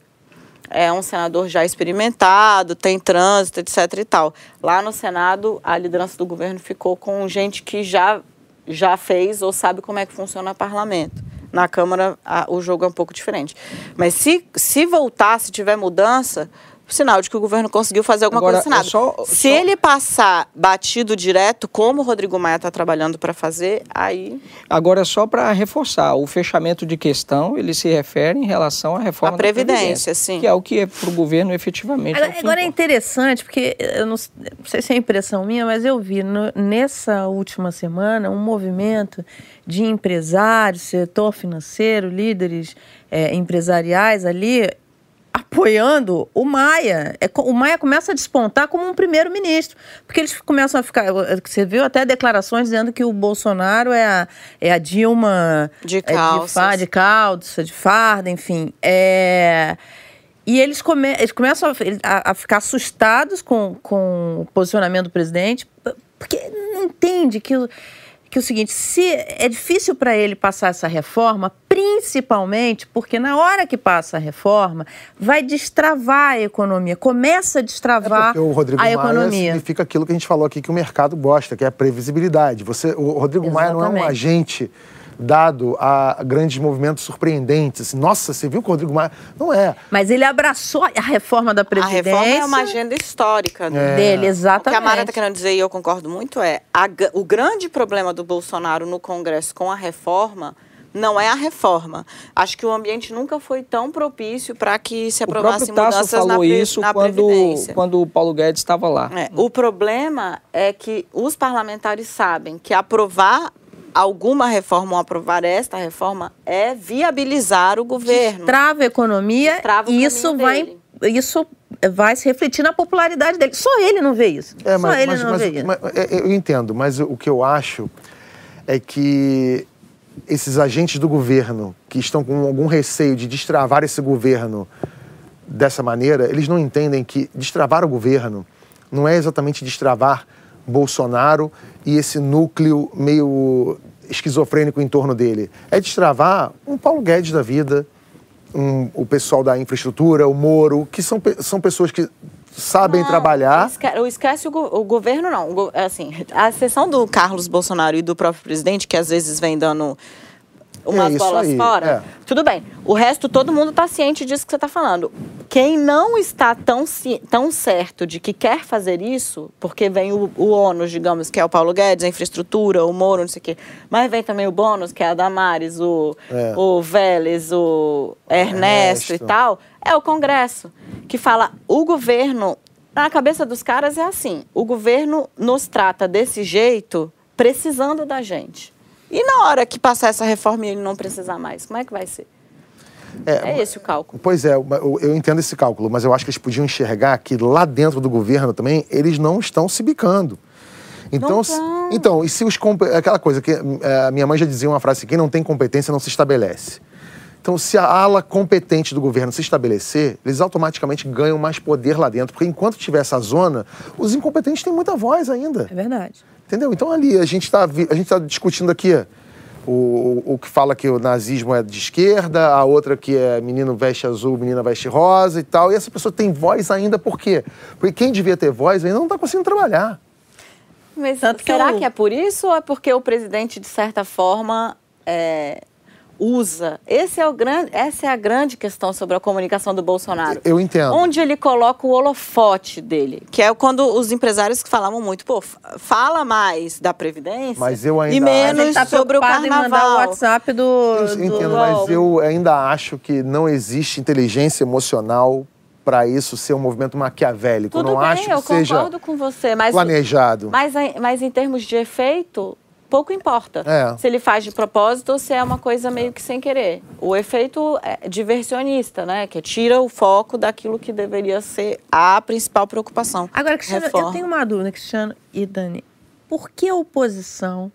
é um senador já experimentado, tem trânsito, etc e tal. Lá no Senado, a liderança do governo ficou com gente que já, já fez ou sabe como é que funciona o parlamento. Na Câmara, a- o jogo é um pouco diferente. Mas se, se voltar, se tiver mudança, sinal de que o governo conseguiu fazer alguma Agora, coisa no Senado. é só- se só- ele passar batido direto, como o Rodrigo Maia está trabalhando para fazer, aí Agora, só para reforçar, o fechamento de questão, ele se refere em relação à reforma A da Previdência, sim. Que é o que é para o governo efetivamente. é Agora, que agora é interessante, porque eu não, não sei se é impressão minha, mas eu vi no- nessa última semana um movimento de empresários, setor financeiro, líderes eh, empresariais ali apoiando o Maia. É, o Maia começa a despontar como um primeiro-ministro, porque eles começam a ficar. Você viu até declarações dizendo que o Bolsonaro é a, é a Dilma De é, calças. fa- de calça, de farda, enfim. É, e eles, come, eles começam a, a- ficar assustados com, com o posicionamento do presidente, porque não entende que, que o seguinte, se é difícil para ele passar essa reforma, principalmente porque na hora que passa a reforma, vai destravar a economia, começa a É destravar porque o Rodrigo a Maia economia. significa aquilo que a gente falou aqui que o mercado gosta, que é a previsibilidade. Você, o Rodrigo Maia não é um Exatamente. agente dado a grandes movimentos surpreendentes. Nossa, você viu que o Rodrigo Maia... Não é. Mas ele abraçou a reforma da a Previdência. reforma é uma agenda histórica. né? dele, O que exatamente. a Mara está querendo dizer, e eu concordo muito, é a o grande problema do Bolsonaro no Congresso com a reforma não é a reforma. Acho que o ambiente nunca foi tão propício para que se Tasso mudanças na, falou pre- isso na quando, Previdência. quando o Paulo Guedes estava lá. É, o problema é que os parlamentares sabem que aprovar alguma reforma ou aprovar esta reforma é viabilizar o governo. Trava a economia e isso vai, dele. isso vai se refletir na popularidade dele. Só ele não vê isso. É, Só mas, ele mas- não mas- vê isso. mas- é, eu entendo, mas o que eu acho é que esses agentes do governo que estão com algum receio de destravar esse governo dessa maneira, eles não entendem que destravar o governo não é exatamente destravar Bolsonaro e esse núcleo meio esquizofrênico em torno dele. É destravar um Paulo Guedes da vida, um- o pessoal da infraestrutura, o Moro, que são, são pessoas que sabem Não, trabalhar. Esque- Esquece o, o governo, não. Assim, a exceção do Carlos Bolsonaro e do próprio presidente, que às vezes vem dando umas isso bolas aí, fora, é. tudo bem. O resto, todo mundo está ciente disso que você está falando. Quem não está tão, tão certo de que quer fazer isso, porque vem o, o ônus, digamos, que é o Paulo Guedes, a infraestrutura, o Moro, não sei o quê, mas vem também o bônus, que é a Damares, o, É. o Vélez, o Ernesto, Ernesto. e tal, é o Congresso, que fala, o governo, na cabeça dos caras é assim, o governo nos trata desse jeito, precisando da gente. E na hora que passar essa reforma e ele não precisar mais, como é que vai ser? É, esse o cálculo. Pois é, eu entendo esse cálculo, mas eu acho que eles podiam enxergar que lá dentro do governo também eles não estão se bicando. Então, Não se- tão. então e se os compe- aquela coisa que eh, a minha mãe já dizia uma frase: quem não tem competência não se estabelece. Então, se a ala competente do governo se estabelecer, eles automaticamente ganham mais poder lá dentro, porque enquanto tiver essa zona, os incompetentes têm muita voz ainda. É verdade. Entendeu? Então, ali, a gente está tá discutindo aqui o, o, o que fala que o nazismo é de esquerda, a outra que é menino veste azul, menina veste rosa e tal, e essa pessoa tem voz ainda por quê? Porque quem devia ter voz ainda não está conseguindo trabalhar. Mas Tanto será que, que, é por isso ou é porque o presidente, de certa forma, é, usa. Esse é o grande, essa é a grande questão sobre a comunicação do Bolsonaro. Eu entendo. Onde ele coloca o holofote dele, que é quando os empresários que falavam muito, pô, fala mais da previdência mas eu ainda e menos tá sobre o carnaval. Em mandar o WhatsApp do, eu do entendo, mas eu ainda acho que não existe inteligência emocional para isso ser um movimento maquiavélico. Tudo não bem, acho que eu seja concordo com você, mas planejado. Mas, mas em termos de efeito, pouco importa é. se ele faz de propósito ou se é uma coisa meio que sem querer. O efeito é diversionista, né? Que tira o foco daquilo que deveria ser a principal preocupação. Agora, Cristiano, Reforma. eu tenho uma dúvida, Cristiano e Dani. Por que a oposição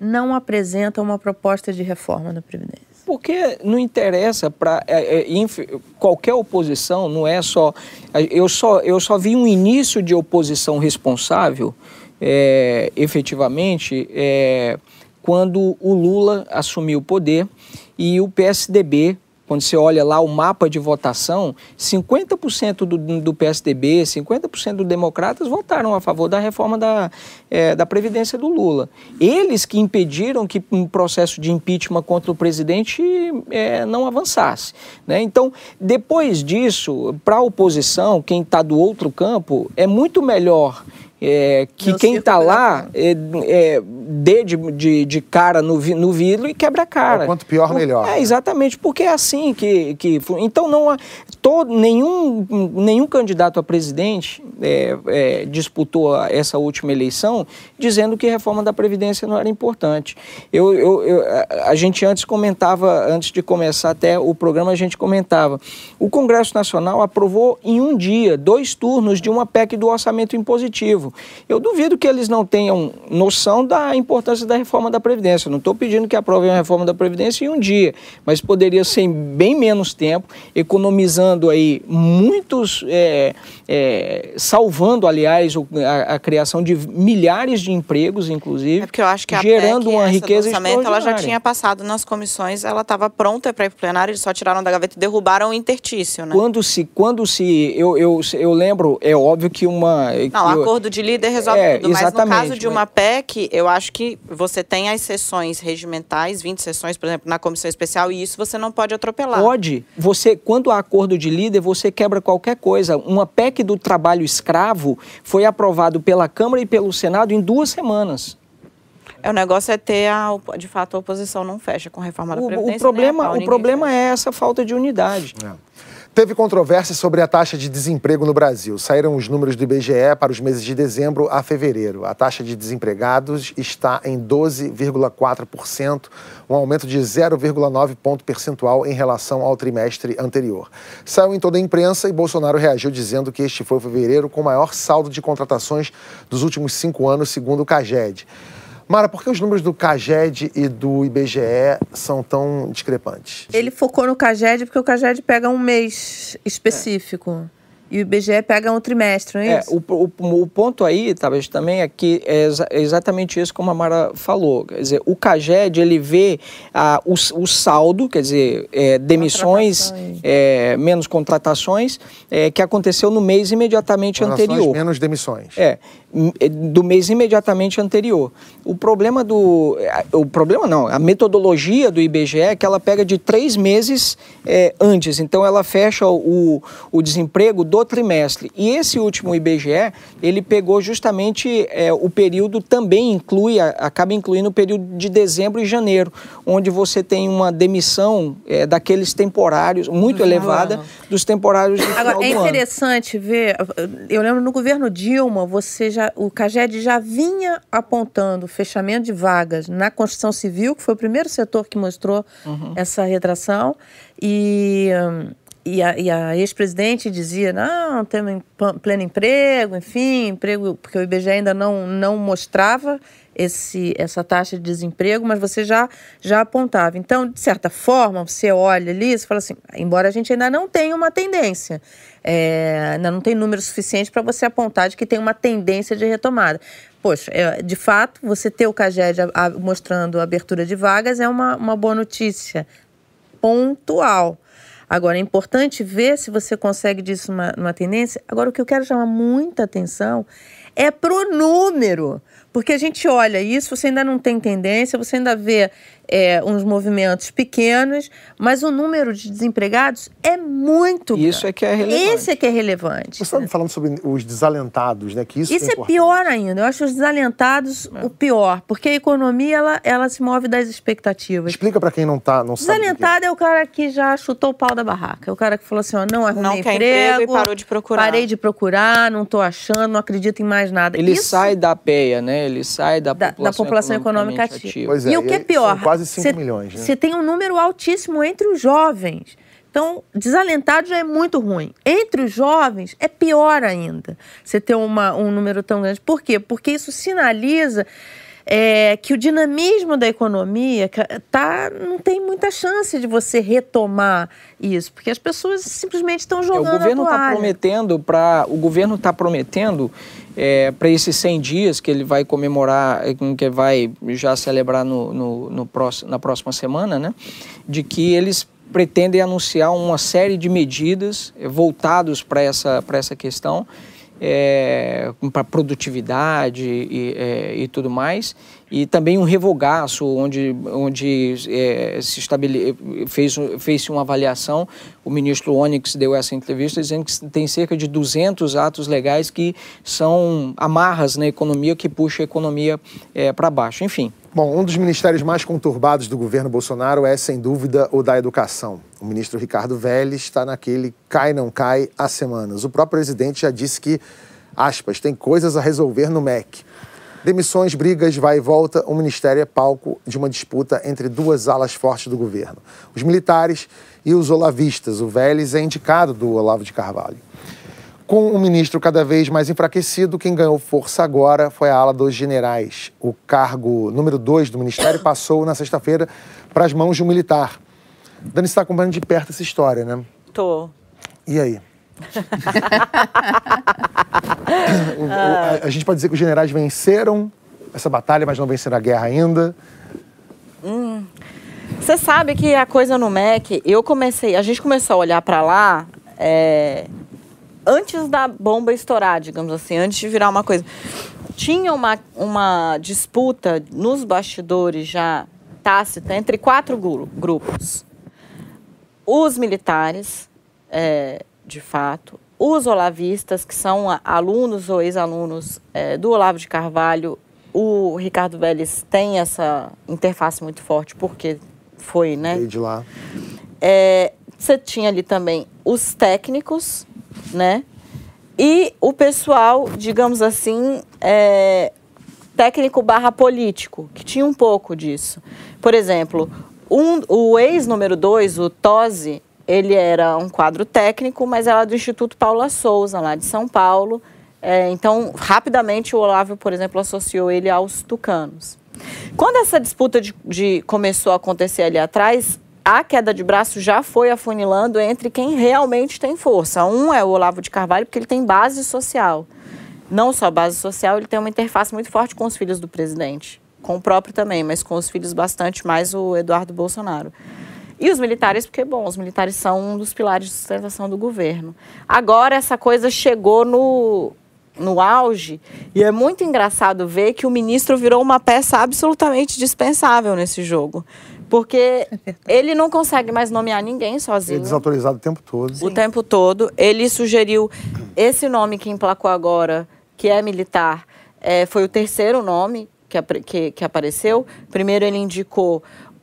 não apresenta uma proposta de reforma da Previdência? Porque não interessa para é, é, qualquer oposição, não é só. Eu, só. eu só vi um início de oposição responsável é, efetivamente é, quando o Lula assumiu o poder e o PSDB, quando você olha lá o mapa de votação, 50% do, do PSDB, 50% dos democratas votaram a favor da reforma da, é, da Previdência do Lula. Eles que impediram que um processo de impeachment contra o presidente é, não avançasse. Né? Então, depois disso, para a oposição, quem está do outro campo, é muito melhor é, que quem está lá é, é, dê de, de, de, cara no, no vidro e quebra a cara. É, quanto pior, melhor. É, exatamente, porque é assim que... que então, não há, todo, nenhum, nenhum candidato a presidente é, é, disputou essa última eleição dizendo que a reforma da Previdência não era importante. Eu, eu, eu, a gente antes comentava, antes de começar até o programa, a gente comentava, o Congresso Nacional aprovou em um dia, dois turnos de uma PEC do orçamento impositivo. Eu duvido que eles não tenham noção da importância da reforma da Previdência. não estou pedindo que aprovem a reforma da Previdência em um dia, mas poderia ser em bem menos tempo, economizando aí muitos, é, é, salvando, aliás, a, a, criação de milhares de empregos, inclusive. É porque eu acho que a gerando PEC, uma riqueza orçamento, ela já tinha passado nas comissões, ela estava pronta para ir para o plenário, eles só tiraram da gaveta e derrubaram o interstício, né? Quando se, quando se, eu, eu, eu lembro, é óbvio que uma... Não, que acordo de de líder resolve é, tudo. Mas no caso de uma PEC, eu acho que você tem as sessões regimentais, 20 sessões, por exemplo, na comissão especial, e isso você não pode atropelar. Pode. Você, quando há acordo de líder, você quebra qualquer coisa. Uma PEC do trabalho escravo foi aprovado pela Câmara e pelo Senado em duas semanas. É, o negócio é ter, a, de fato, a oposição não fecha com a reforma da Previdência. O, o problema, o problema é essa falta de unidade. É. Teve controvérsia sobre a taxa de desemprego no Brasil. Saíram os números do IBGE para os meses de dezembro a fevereiro. A taxa de desempregados está em 12,4%, um aumento de 0,9 ponto percentual em relação ao trimestre anterior. Saiu em toda a imprensa e Bolsonaro reagiu dizendo que este foi o fevereiro com o maior saldo de contratações dos últimos cinco anos, segundo o CAGED. Mara, por que os números do CAGED e do IBGE são tão discrepantes? Ele focou no CAGED porque o CAGED pega um mês específico. É. E o IBGE pega um trimestre, não é, é isso? O, o, o, ponto aí, talvez também, é que é, é exatamente isso como a Mara falou. Quer dizer, o CAGED, ele vê ah, o, o saldo, quer dizer, é, demissões, é, menos contratações, é, que aconteceu no mês imediatamente anterior. menos demissões. É, é, do mês imediatamente anterior. O problema do. O problema não, a metodologia do IBGE é que ela pega de três meses é, antes. Então ela fecha o, o desemprego do trimestre. E esse último IBGE, ele pegou justamente é, o período, também inclui, acaba incluindo o período de dezembro e janeiro, onde você tem uma demissão é, daqueles temporários muito elevada dos temporários de Agora, é interessante ano. ver, eu lembro no governo Dilma, você já já, o CAGED já vinha apontando fechamento de vagas na construção civil, que foi o primeiro setor que mostrou uhum. essa retração, e, e a, e a ex-presidente dizia, não, temos pleno emprego, enfim, emprego, porque o IBGE ainda não, não mostrava esse, essa taxa de desemprego, mas você já, já apontava. Então, de certa forma, você olha ali e fala assim, embora a gente ainda não tenha uma tendência, é, ainda não tem número suficiente para você apontar de que tem uma tendência de retomada. Poxa, é, de fato, você ter o CAGED a, mostrando abertura de vagas é uma, uma boa notícia pontual. Agora, é importante ver se você consegue disso uma, uma tendência. Agora, o que eu quero chamar muita atenção é para o número. Porque a gente olha isso, você ainda não tem tendência, você ainda vê é, uns movimentos pequenos, mas o número de desempregados é muito grande. Isso é que é relevante. Esse é que é relevante. Você estava falando sobre os desalentados, né? Que isso, isso é, é pior ainda. Eu acho os desalentados é. o pior, porque a economia ela, ela se move das expectativas. Explica para quem não tá, não sabe. Desalentado é o cara que já chutou o pau da barraca. É o cara que falou assim, ó, não arrumei não emprego, emprego e parou de procurar. Parei de procurar, não estou achando, não acredito em mais nada. Ele isso... sai da PEA, né? Ele sai da, da população, da população econômica ativa. Pois é, e o que é pior? São quase 5 milhões, né? Você tem um número altíssimo entre os jovens. Então, desalentado já é muito ruim. Entre os jovens, é pior ainda você ter uma, um número tão grande. Por quê? Porque isso sinaliza é, que o dinamismo da economia tá, não tem muita chance de você retomar isso, porque as pessoas simplesmente estão jogando é, o governo está prometendo para o governo está prometendo é, para esses 100 dias que ele vai comemorar, é, que vai já celebrar no, no, no próximo, na próxima semana, né, de que eles pretendem anunciar uma série de medidas é, voltados para essa, essa questão, é, para produtividade e, é, e tudo mais e também um revogaço, onde, onde é, se estabele, fez, fez uma avaliação. O ministro Onyx deu essa entrevista dizendo que tem cerca de 200 atos legais que são amarras na economia, que puxa a economia é, para baixo. Enfim. Bom, um dos ministérios mais conturbados do governo Bolsonaro é, sem dúvida, o da educação. O ministro Ricardo Vélez está naquele cai não cai há semanas. O próprio presidente já disse que, aspas, tem coisas a resolver no MEC. Demissões, brigas, vai e volta, o ministério é palco de uma disputa entre duas alas fortes do governo: os militares e os olavistas. O Vélez é indicado do Olavo de Carvalho. Com o ministro cada vez mais enfraquecido, quem ganhou força agora foi a ala dos generais. O cargo número dois do ministério passou na sexta-feira para as mãos de um militar. Dani está acompanhando de perto essa história, né? Tô. E aí? o, o, a, a, gente pode dizer que os generais venceram essa batalha, mas não venceram a guerra ainda. Hum. Você sabe que a coisa no MEC, eu comecei, a gente começou a olhar para lá é, antes da bomba estourar, digamos assim, antes de virar uma coisa. Tinha uma, uma disputa nos bastidores já tácita entre quatro grupos. Os militares, é, de fato. Os olavistas, que são alunos ou ex-alunos é, do Olavo de Carvalho, o Ricardo Vélez tem essa interface muito forte, porque foi, né? Veio de lá. É, você tinha ali também os técnicos, né? E o pessoal, digamos assim, é, técnico barra político, que tinha um pouco disso. Por exemplo, um, o ex número dois, o Tosi, ele era um quadro técnico, mas era do Instituto Paula Souza, lá de São Paulo. É, então, rapidamente, o Olavo, por exemplo, associou ele aos tucanos. Quando essa disputa de, de começou a acontecer ali atrás, a queda de braço já foi afunilando entre quem realmente tem força. Um é o Olavo de Carvalho, porque ele tem base social. Não só base social, ele tem uma interface muito forte com os filhos do presidente. Com o próprio também, mas com os filhos bastante mais o Eduardo Bolsonaro. E os militares, porque, bom, os militares são um dos pilares de sustentação do governo. Agora, essa coisa chegou no, no auge e é muito engraçado ver que o ministro virou uma peça absolutamente dispensável nesse jogo. Porque ele não consegue mais nomear ninguém sozinho. Ele é desautorizado o tempo todo. O tempo todo. Ele sugeriu esse nome que emplacou agora, que é militar, é, foi o terceiro nome que, que, que apareceu. Primeiro ele indicou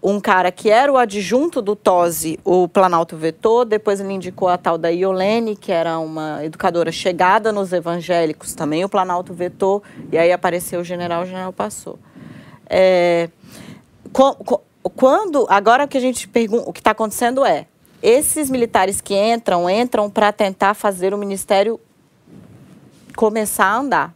um cara que era o adjunto do Tosi, o Planalto vetou, depois ele indicou a tal da Iolene, que era uma educadora chegada nos evangélicos também, o Planalto vetou, e aí apareceu o general, o general passou. É, quando, agora o que a gente pergunta, o que está acontecendo é, esses militares que entram, entram para tentar fazer o ministério começar a andar.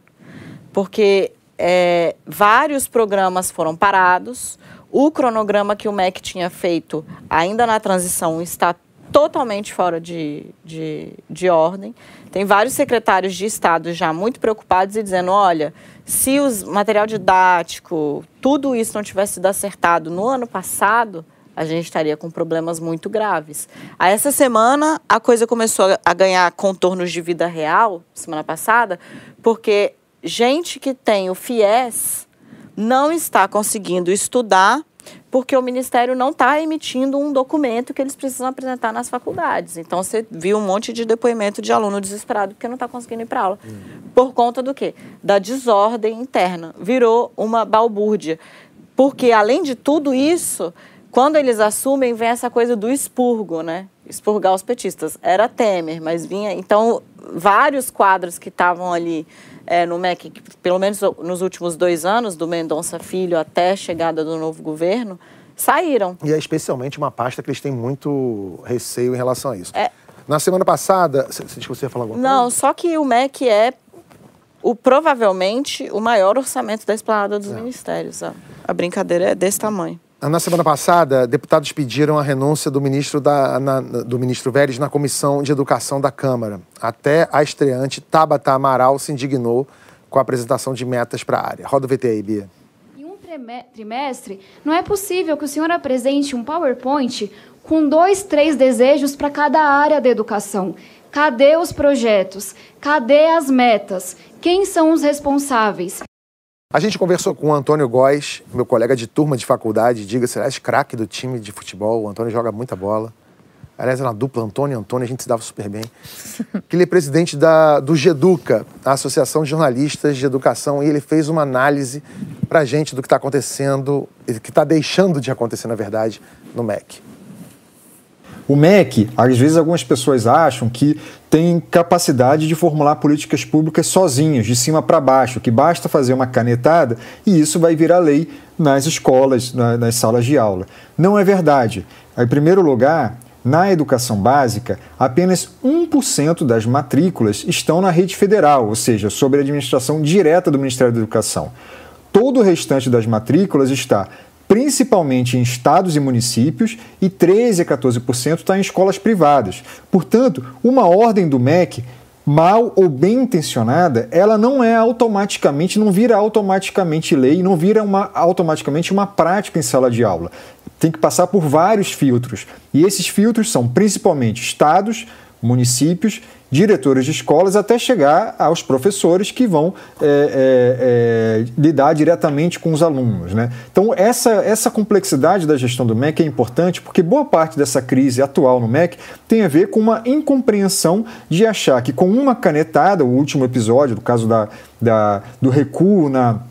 Porque é, vários programas foram parados, o cronograma que o MEC tinha feito ainda na transição está totalmente fora de, de, de ordem. Tem vários secretários de Estado já muito preocupados e dizendo: olha, se o material didático, tudo isso não tivesse sido acertado no ano passado, a gente estaria com problemas muito graves. A essa semana, a coisa começou a ganhar contornos de vida real, semana passada, porque gente que tem o FIES não está conseguindo estudar porque o Ministério não está emitindo um documento que eles precisam apresentar nas faculdades. Então, você viu um monte de depoimento de aluno desesperado porque não está conseguindo ir para aula. Uhum. Por conta do quê? Da desordem interna. Virou uma balbúrdia. Porque, além de tudo isso, quando eles assumem, vem essa coisa do expurgo, né? Expurgar os petistas. Era Temer, mas vinha. Então, vários quadros que estavam ali é, no MEC, pelo menos nos últimos dois anos, do Mendonça Filho até a chegada do novo governo, saíram. E é especialmente uma pasta que eles têm muito receio em relação a isso. É... Na semana passada. Você, você ia falar alguma Não, coisa? só que o MEC é o, provavelmente o maior orçamento da esplanada dos é. ministérios. A, a brincadeira é desse tamanho. Na semana passada, deputados pediram a renúncia do ministro, da, na, do ministro Vélez na Comissão de Educação da Câmara. Até a estreante Tabata Amaral se indignou com a apresentação de metas para a área. Roda o VT aí, Bia. Em um trimestre, não é possível que o senhor apresente um PowerPoint com dois, três desejos para cada área da educação. Cadê os projetos? Cadê as metas? Quem são os responsáveis? A gente conversou com o Antônio Góes, meu colega de turma de faculdade, diga-se, aliás, craque do time de futebol. O Antônio joga muita bola. Aliás, é uma dupla Antônio e Antônio, a gente se dava super bem. que ele é presidente da, do GEDUCA, a Associação de Jornalistas de Educação, e ele fez uma análise pra gente do que está acontecendo, que está deixando de acontecer, na verdade, no MEC. O MEC, às vezes algumas pessoas acham que tem capacidade de formular políticas públicas sozinhos, de cima para baixo, que basta fazer uma canetada e isso vai virar lei nas escolas, nas salas de aula. Não é verdade. Em primeiro lugar, na educação básica, apenas 1% das matrículas estão na rede federal, ou seja, sob a administração direta do Ministério da Educação. Todo o restante das matrículas está principalmente em estados e municípios, e 13 a 14% está em escolas privadas. Portanto, uma ordem do MEC mal ou bem intencionada, ela não é automaticamente, não vira automaticamente lei, não vira uma, automaticamente uma prática em sala de aula. Tem que passar por vários filtros. E esses filtros são principalmente estados, municípios diretores de escolas até chegar aos professores que vão é, é, é, lidar diretamente com os alunos. Né? Então, essa, essa complexidade da gestão do MEC é importante porque boa parte dessa crise atual no MEC tem a ver com uma incompreensão de achar que com uma canetada, o último episódio, do caso da, da do recuo na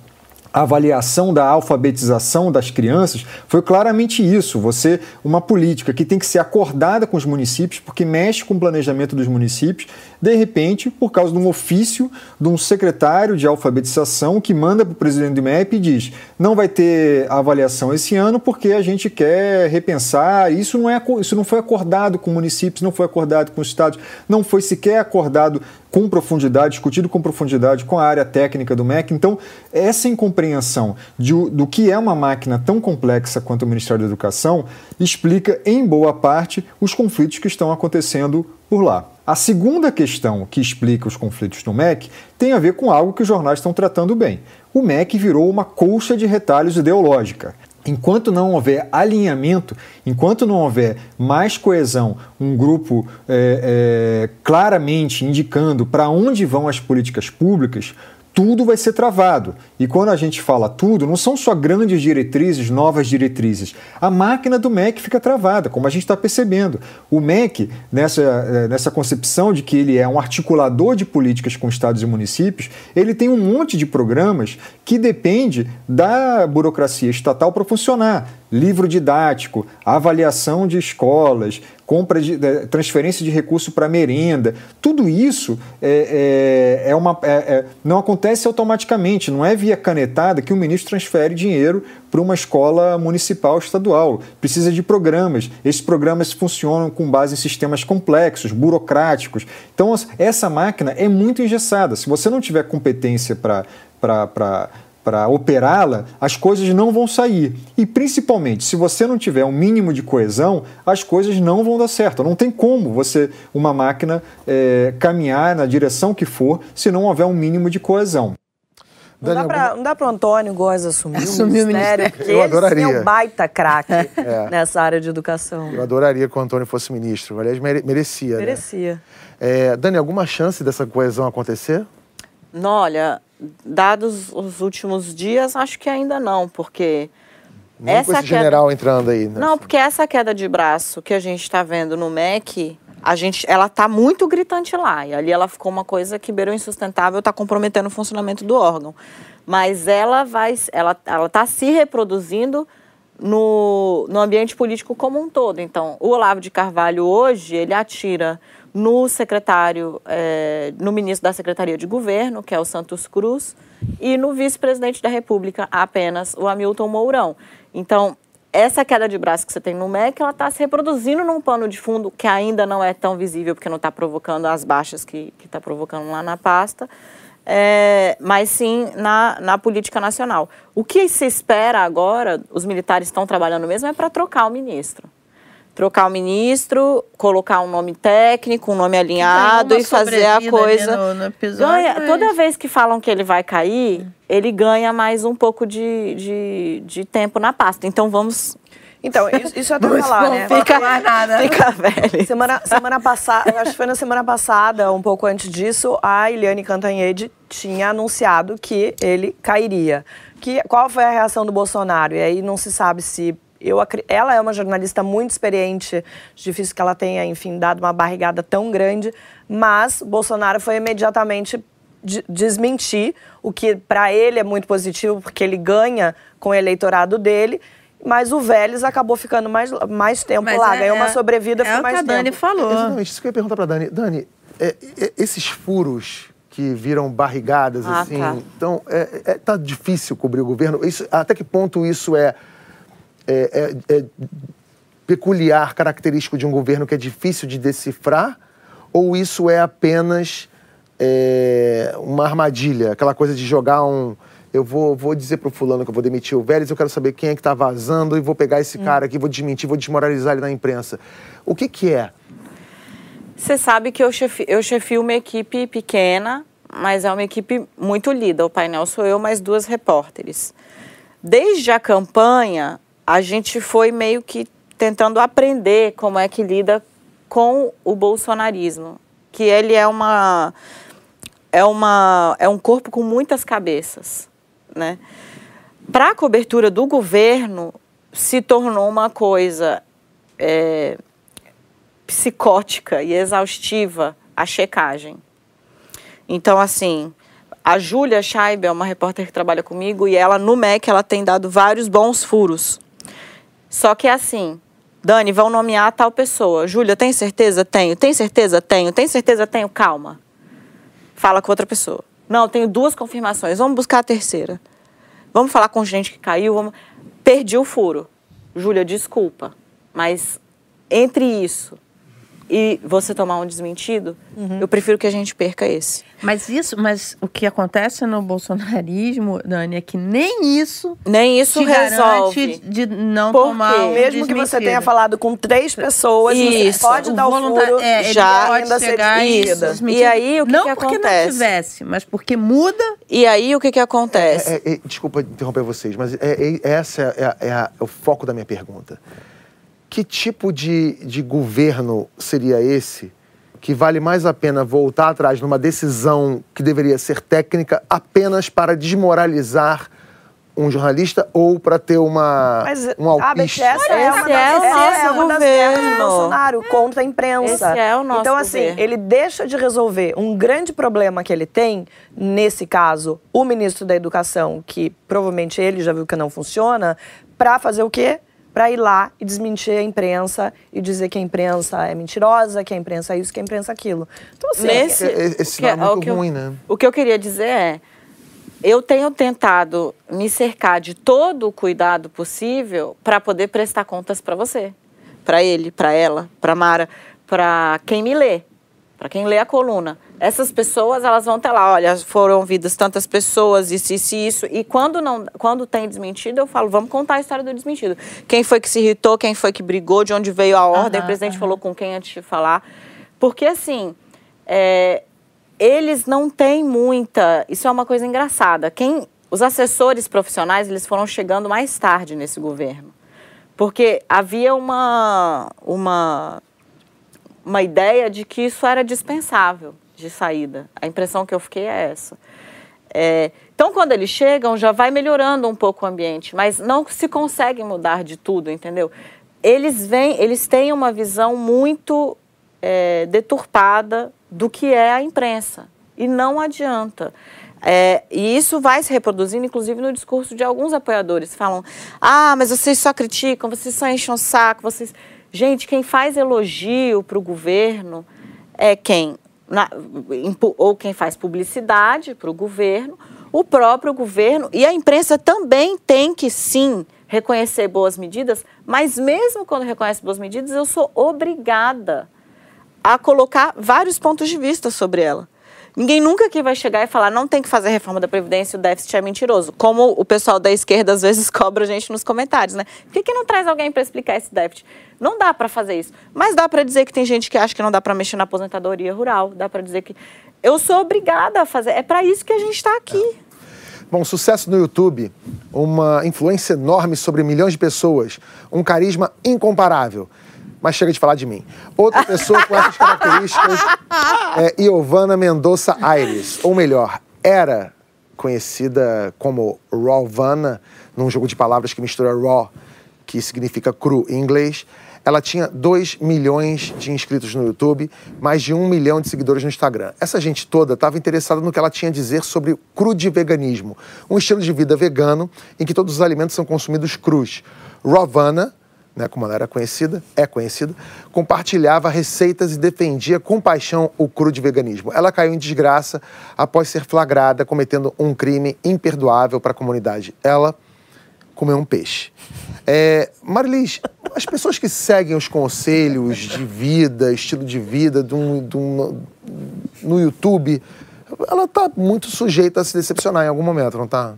a avaliação da alfabetização das crianças foi claramente isso. Você, uma política que tem que ser acordada com os municípios, porque mexe com o planejamento dos municípios, de repente, por causa de um ofício de um secretário de alfabetização que manda para o presidente do MEP e diz: não vai ter avaliação esse ano porque a gente quer repensar. Isso não, é, isso não foi acordado com municípios, não foi acordado com os estados, não foi sequer acordado com profundidade, discutido com profundidade com a área técnica do MEC. Então, essa incompreensão de, do que é uma máquina tão complexa quanto o Ministério da Educação explica, em boa parte, os conflitos que estão acontecendo por lá. A segunda questão que explica os conflitos no MEC tem a ver com algo que os jornais estão tratando bem. O MEC virou uma colcha de retalhos ideológica. Enquanto não houver alinhamento, enquanto não houver mais coesão, um grupo é, é, claramente indicando para onde vão as políticas públicas, tudo vai ser travado. E quando a gente fala tudo, não são só grandes diretrizes, novas diretrizes. A máquina do MEC fica travada, como a gente está percebendo. O MEC, nessa, eh, nessa concepção de que ele é um articulador de políticas com estados e municípios, ele tem um monte de programas que depende da burocracia estatal para funcionar livro didático, avaliação de escolas, compra de transferência de recurso para merenda, tudo isso é, é, é uma, é, é, não acontece automaticamente, não é via canetada que o ministro transfere dinheiro para uma escola municipal estadual. Precisa de programas. Esses programas funcionam com base em sistemas complexos, burocráticos. Então, essa máquina é muito engessada. Se você não tiver competência para para operá-la, as coisas não vão sair. E principalmente, se você não tiver um mínimo de coesão, as coisas não vão dar certo. Não tem como você, uma máquina, é, caminhar na direção que for se não houver um mínimo de coesão. Não dá, pra, não dá para o Antônio Góes assumir, assumir o ministério, o porque Eu adoraria. ele é um baita craque é. nessa área de educação. Eu adoraria que o Antônio fosse ministro. Aliás, merecia. Né? Merecia. Né? É, Dani, alguma chance dessa coesão acontecer? Não, olha, dados os últimos dias, acho que ainda não, porque. Nem essa queda... general entrando aí. Nessa... Não, porque essa queda de braço que a gente está vendo no MEC, a gente, ela está muito gritante lá. E ali ela ficou uma coisa que beirou insustentável, está comprometendo o funcionamento do órgão. Mas ela vai, ela está se reproduzindo no, no ambiente político como um todo. Então, o Olavo de Carvalho hoje, ele atira no secretário, é, no ministro da Secretaria de Governo, que é o Santos Cruz, e no vice-presidente da República, apenas o Hamilton Mourão. Então, essa queda de braço que você tem no MEC, ela está se reproduzindo num pano de fundo que ainda não é tão visível, porque não está provocando as baixas que está provocando lá na pasta, é, mas sim na, na política nacional. O que se espera agora, os militares estão trabalhando mesmo, é para trocar o ministro trocar o ministro, colocar um nome técnico, um nome alinhado e fazer a coisa. No, no episódio, ganha, mas... Toda vez que falam que ele vai cair, ele ganha mais um pouco de, de, de tempo na pasta. Então vamos então, isso, isso até falar, né? Fica, nada. fica velho. Semana, semana passada, acho que foi na semana passada, um pouco antes disso, a Eliane Cantanhede tinha anunciado que ele cairia. Que, qual foi a reação do Bolsonaro? E aí não se sabe se eu, ela é uma jornalista muito experiente, difícil que ela tenha, enfim, dado uma barrigada tão grande, mas Bolsonaro foi imediatamente desmentir, o que para ele é muito positivo, porque ele ganha com o eleitorado dele, mas o Vélez acabou ficando mais, mais tempo mas lá, é, ganhou uma é, sobrevida, é mais tempo. É o que a Dani falou. Exatamente, isso que eu ia perguntar para Dani. Dani, é, é, esses furos que viram barrigadas, ah, assim, tá. então, é, é, tá difícil cobrir o governo? Isso, até que ponto isso é é, é, é peculiar, característico de um governo que é difícil de decifrar? Ou isso é apenas é, uma armadilha, aquela coisa de jogar um. Eu vou, vou dizer pro fulano que eu vou demitir o Vélez, eu quero saber quem é que tá vazando e vou pegar esse hum. cara aqui, vou desmentir, vou desmoralizar ele na imprensa. O que que é? Você sabe que eu, chefi, eu chefio uma equipe pequena, mas é uma equipe muito lida. O painel sou eu, mais duas repórteres. Desde a campanha, a gente foi meio que tentando aprender como é que lida com o bolsonarismo, que ele é uma é uma é um corpo com muitas cabeças, né? Para a cobertura do governo se tornou uma coisa é, psicótica e exaustiva a checagem. Então assim, a Júlia Scheib é uma repórter que trabalha comigo e ela no MEC ela tem dado vários bons furos só que é assim, Dani, vão nomear tal pessoa. Júlia, tem certeza? Tenho. Tem certeza? Tenho. Tem certeza? Tenho. Calma. Fala com outra pessoa. Não, tenho duas confirmações. Vamos buscar a terceira. Vamos falar com gente que caiu. Vamos... Perdi o furo. Júlia, desculpa. Mas entre isso e você tomar um desmentido, uhum. eu prefiro que a gente perca esse. Mas isso, mas o que acontece no bolsonarismo, Dani, é que nem isso nem isso resolve de não Por tomar um mesmo que você tenha falado com três pessoas, isso. pode o dar o furo, é, já ainda ser isso. E aí o que, não que porque acontece? não tivesse, mas porque muda. E aí o que que acontece? É, é, é desculpa interromper vocês, mas é, é, essa é, o foco da minha pergunta que tipo de, de governo seria esse que vale mais a pena voltar atrás numa decisão que deveria ser técnica apenas para desmoralizar um jornalista ou para ter uma Mas, um alpiste. essa é uma, é das, essa é uma das do Bolsonaro contra a imprensa. Esse é o nosso então, assim, governo. ele deixa de resolver um grande problema que ele tem, nesse caso, o ministro da Educação, que provavelmente ele já viu que não funciona, para fazer o quê? Para ir lá e desmentir a imprensa e dizer que a imprensa é mentirosa, que a imprensa é isso, que a imprensa é aquilo. Então, assim, Nesse- Esse o sinal é o muito que eu- ruim, né? O que eu queria dizer é, eu tenho tentado me cercar de todo o cuidado possível para poder prestar contas para você, para ele, para ela, para Mara, para quem me lê, para quem lê a coluna. Essas pessoas, elas vão ter lá, olha, foram ouvidas tantas pessoas, isso, isso, e isso. E quando não, quando tem desmentido, eu falo, vamos contar a história do desmentido. Quem foi que se irritou, quem foi que brigou, de onde veio a ordem, o presidente falou com quem antes de falar. Porque assim, é, eles não têm muita. Isso é uma coisa engraçada. Quem, os assessores profissionais eles foram chegando mais tarde nesse governo, porque havia uma uma uma ideia de que isso era dispensável de saída. A impressão que eu fiquei é essa. É, então, quando eles chegam, já vai melhorando um pouco o ambiente, mas não se consegue mudar de tudo, entendeu? Eles vêm, eles têm uma visão muito é, deturpada do que é a imprensa e não adianta. É, e isso vai se reproduzindo, inclusive, no discurso de alguns apoiadores. Falam: ah, mas vocês só criticam, vocês só enchem o saco, vocês. Gente, quem faz elogio para o governo é quem na- ou quem faz publicidade para o governo, o próprio governo e a imprensa também tem que sim reconhecer boas medidas, mas mesmo quando reconhece boas medidas, eu sou obrigada a colocar vários pontos de vista sobre ela. Ninguém nunca aqui vai chegar e falar não tem que fazer reforma da Previdência, o déficit é mentiroso. Como o pessoal da esquerda às vezes cobra a gente nos comentários, né? Por que, que não traz alguém para explicar esse déficit? Não dá para fazer isso. Mas dá para dizer que tem gente que acha que não dá para mexer na aposentadoria rural. Dá para dizer que. Eu sou obrigada a fazer. É para isso que a gente está aqui. Bom, sucesso no YouTube, uma influência enorme sobre milhões de pessoas, um carisma incomparável. Mas chega de falar de mim. Outra pessoa com essas características é Iovana Mendonça Aires, ou melhor, era conhecida como Rawvana, num jogo de palavras que mistura raw, que significa cru em inglês. Ela tinha 2 milhões de inscritos no YouTube, mais de 1 milhão de seguidores no Instagram. Essa gente toda estava interessada no que ela tinha a dizer sobre crudiveganismo, um estilo de vida vegano em que todos os alimentos são consumidos crus. Ravana, né, como ela era conhecida, é conhecida, compartilhava receitas e defendia com paixão o crudiveganismo. Ela caiu em desgraça após ser flagrada cometendo um crime imperdoável para a comunidade. Ela comer um peixe. É, Marilis, as pessoas que seguem os conselhos de vida, estilo de vida de um- de um- no YouTube, ela tá muito sujeita a se decepcionar em algum momento, não tá?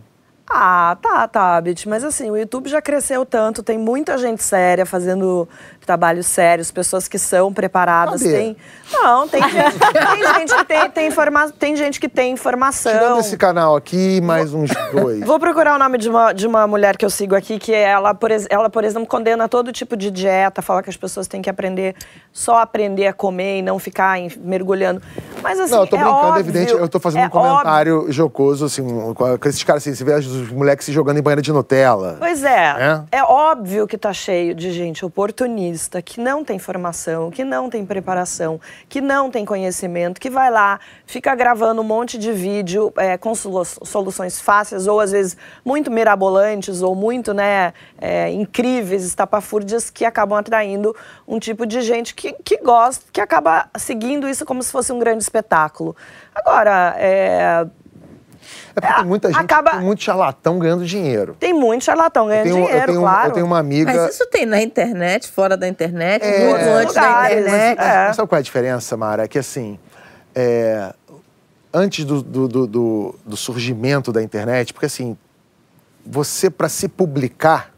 Ah, tá, tá, Bit. Mas assim, o YouTube já cresceu tanto, tem muita gente séria fazendo trabalhos sérios, pessoas que são preparadas. Cadê? Tem. Não, tem gente, tem gente que tem, tem, informa... tem gente que tem informação. Tirando esse canal aqui, mais uns dois. Vou procurar o nome de uma, de uma mulher que eu sigo aqui, que ela por, ex- ela, por exemplo, condena todo tipo de dieta, fala que as pessoas têm que aprender, só aprender a comer e não ficar em- mergulhando. Mas assim, Não, eu tô é brincando, é óbvio, evidente. Eu tô fazendo é um comentário jocoso, assim, com esses caras, assim, você vê os moleques se jogando em banheira de Nutella. Pois é, É? é óbvio que tá cheio de gente oportunista, que não tem formação, que não tem preparação, que não tem conhecimento, que vai lá, fica gravando um monte de vídeo é, com solu- soluções fáceis ou às vezes muito mirabolantes ou muito né, é, incríveis, estapafúrdias, que acabam atraindo um tipo de gente que, que gosta, que acaba seguindo isso como se fosse um grande espetáculo. Agora, é, É porque tem muita gente, acaba- tem muito charlatão ganhando dinheiro. tem muito charlatão Eu ganhando tenho, eu dinheiro, tenho- claro. eu tenho uma amiga. Mas isso tem na internet, fora da internet, É, muito antes da internet. Mas, É. mas sabe qual é a diferença, Mara? É que assim, é, antes do, do, do- do- do surgimento da internet, porque assim, você para se publicar,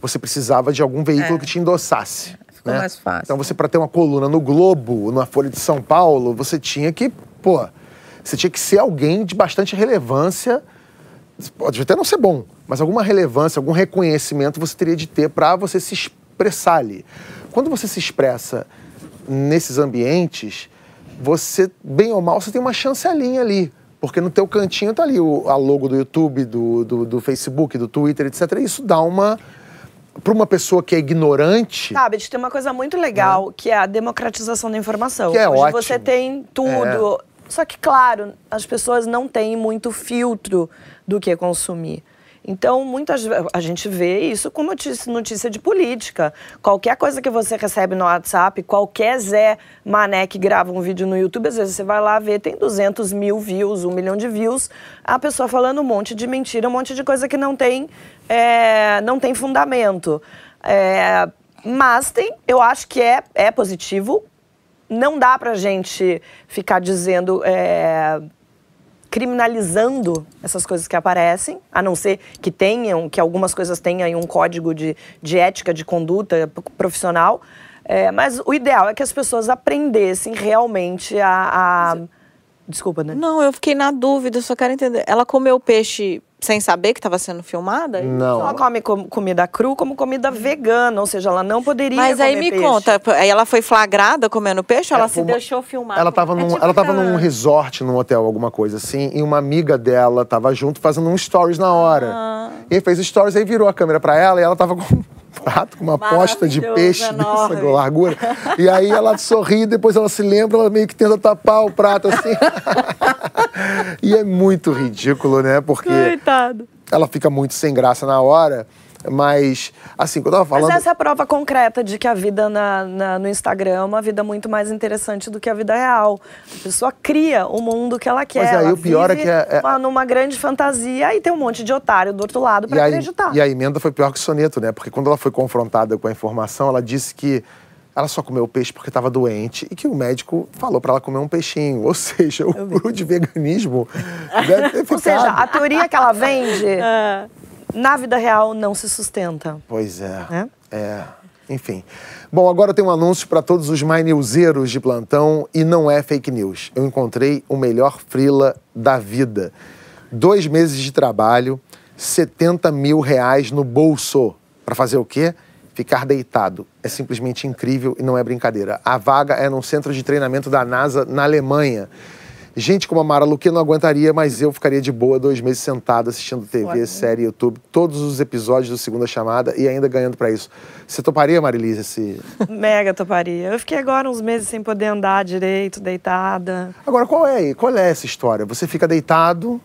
você precisava de algum veículo que te endossasse. ficou né? mais fácil. Então você para ter uma coluna no Globo, na Folha de São Paulo, você tinha que, pô, você tinha que ser alguém de bastante relevância. Pode até não ser bom, mas alguma relevância, algum reconhecimento você teria de ter para você se expressar ali. Quando você se expressa nesses ambientes, você, bem ou mal, você tem uma chancelinha ali. Porque no teu cantinho tá ali o, a logo do YouTube, do, do, do Facebook, do Twitter, etc. Isso dá uma... Para uma pessoa que é ignorante... Sabe, tem uma coisa muito legal, que é a democratização da informação. Que é Hoje ótimo. você tem tudo. Só que, claro, as pessoas não têm muito filtro do que consumir. Então, muitas a gente vê isso com notícia, notícia de política. Qualquer coisa que você recebe no WhatsApp, qualquer Zé Mané que grava um vídeo no YouTube, às vezes você vai lá ver, tem 200 mil views, um milhão de views, a pessoa falando um monte de mentira, um monte de coisa que não tem, é, não tem fundamento. É, mas tem, eu acho que é, é positivo. Não dá pra gente ficar dizendo. É, criminalizando essas coisas que aparecem, a não ser que tenham, que algumas coisas tenham um código de, de ética, de conduta profissional. É, mas o ideal é que as pessoas aprendessem realmente a. a... Desculpa, né? Não, eu fiquei na dúvida, só quero entender. Ela comeu peixe sem saber que estava sendo filmada? Não. Ela come com, comida cru como comida vegana, ou seja, ela não poderia Mas aí me peixe. conta, aí ela foi flagrada comendo peixe ou ela É, se uma- deixou filmar? Ela estava num, É tipo ela tava num resort, num hotel, alguma coisa assim, e uma amiga dela tava junto fazendo um stories na hora. Ah. E aí fez stories, aí virou a câmera pra ela e ela tava com um prato, com uma posta de Maravilhoso, peixe enorme. dessa largura. E aí ela sorri, depois ela se lembra, ela meio que tenta tapar o prato assim. e é muito ridículo, né? Porque Coitado. ela fica muito sem graça na hora. Mas, assim, quando eu tava falando. Mas essa é a prova concreta de que a vida na- na- no Instagram é uma vida muito mais interessante do que a vida real. A pessoa cria o mundo que ela quer. Mas aí ela o pior é que é- é- uma- numa grande fantasia e tem um monte de otário do outro lado E pra a, acreditar. e a emenda foi pior que o soneto, né? Porque quando ela foi confrontada com a informação, ela disse que ela só comeu peixe porque estava doente e que o médico falou para ela comer um peixinho. Ou seja, o guru de veganismo deve ter ficado. Ou seja, a teoria que ela vende, É. na vida real, não se sustenta. Pois é. É? É. Enfim. Bom, agora eu tenho um anúncio para todos os mais newseiros de plantão e não é fake news. Eu encontrei o melhor frila da vida. Dois meses de trabalho, 70 mil reais no bolso. Para fazer o quê? Ficar deitado. É simplesmente incrível e não é brincadeira. A vaga é num centro de treinamento da NASA na Alemanha. Gente como a Mara Luque não aguentaria, mas eu ficaria de boa dois meses sentado assistindo TV, série, YouTube, todos os episódios do Segunda Chamada e ainda ganhando pra isso. Você toparia, Marilise, esse... Mega toparia. Eu fiquei agora uns meses sem poder andar direito, deitada. Agora, qual é, qual é essa história? Você fica deitado...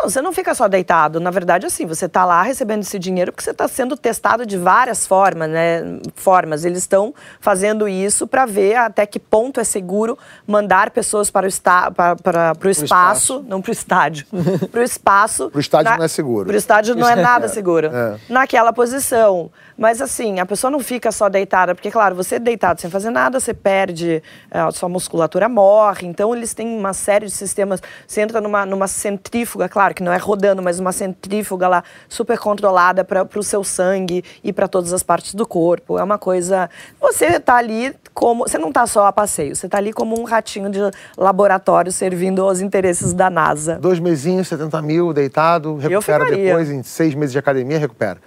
Não, você não fica só deitado. Na verdade, assim, você está lá recebendo esse dinheiro porque você está sendo testado de várias formas, né? Formas. Eles estão fazendo isso para ver até que ponto é seguro mandar pessoas para o, esta para, para, para o espaço, espaço. não para o estádio, para o espaço. Pro estádio não é seguro. Para o estádio não é nada seguro. É. Naquela posição. Mas assim, a pessoa não fica só deitada, porque, claro, você deitado sem fazer nada, você perde, eh, a sua musculatura morre. Então, eles têm uma série de sistemas. Você entra numa, numa centrífuga, claro que não é rodando, mas uma centrífuga lá super controlada para o seu sangue e para todas as partes do corpo. É uma coisa. Você está ali como. Você não está só a passeio, você está ali como um ratinho de laboratório servindo aos interesses da NASA. Dois mesinhos, 70 mil, deitado, recupera depois, em seis meses de academia, recupera.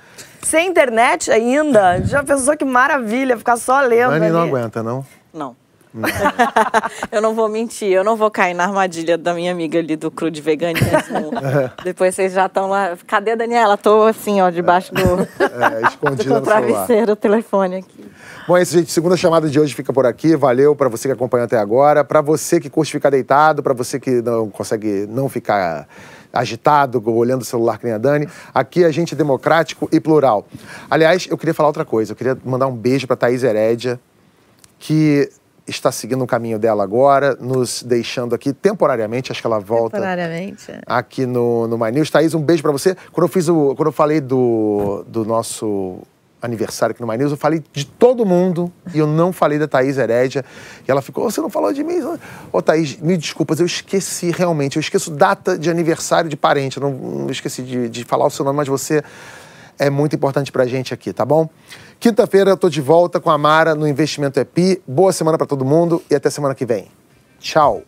Sem internet ainda, já pensou que maravilha ficar só lendo Dani não aguenta, não? Não. eu não vou mentir, eu não vou cair na armadilha da minha amiga ali do cru de veganismo. Depois vocês já estão lá. Cadê a Daniela? Tô assim, ó, debaixo do, É, do escondida no celular. travesseiro, o telefone aqui. Bom, é isso, gente. Segunda chamada de hoje fica por aqui. Valeu para você que acompanhou até agora. Para você que curte ficar deitado, para você que não consegue não ficar agitado, olhando o celular que nem a Dani. Aqui a gente é democrático e plural. Aliás, eu queria falar outra coisa. Eu queria mandar um beijo para Thaís Herédia, que está seguindo o caminho dela agora, nos deixando aqui temporariamente. Acho que ela volta Temporariamente. é. aqui no, no My News. Thaís, um beijo pra você. Quando eu fiz o. Quando eu falei do, do nosso aniversário aqui no My News, eu falei de todo mundo e eu não falei da Thaís Herédia. E ela ficou, você não falou de mim? Ô, Thaís, me desculpas, eu esqueci realmente. Eu esqueço data de aniversário de parente. Eu não, não esqueci de, de falar o seu nome, mas você é muito importante pra gente aqui, tá bom? Quinta-feira eu tô de volta com a Mara no Investimento EPI. Boa semana pra todo mundo e até semana que vem. Tchau.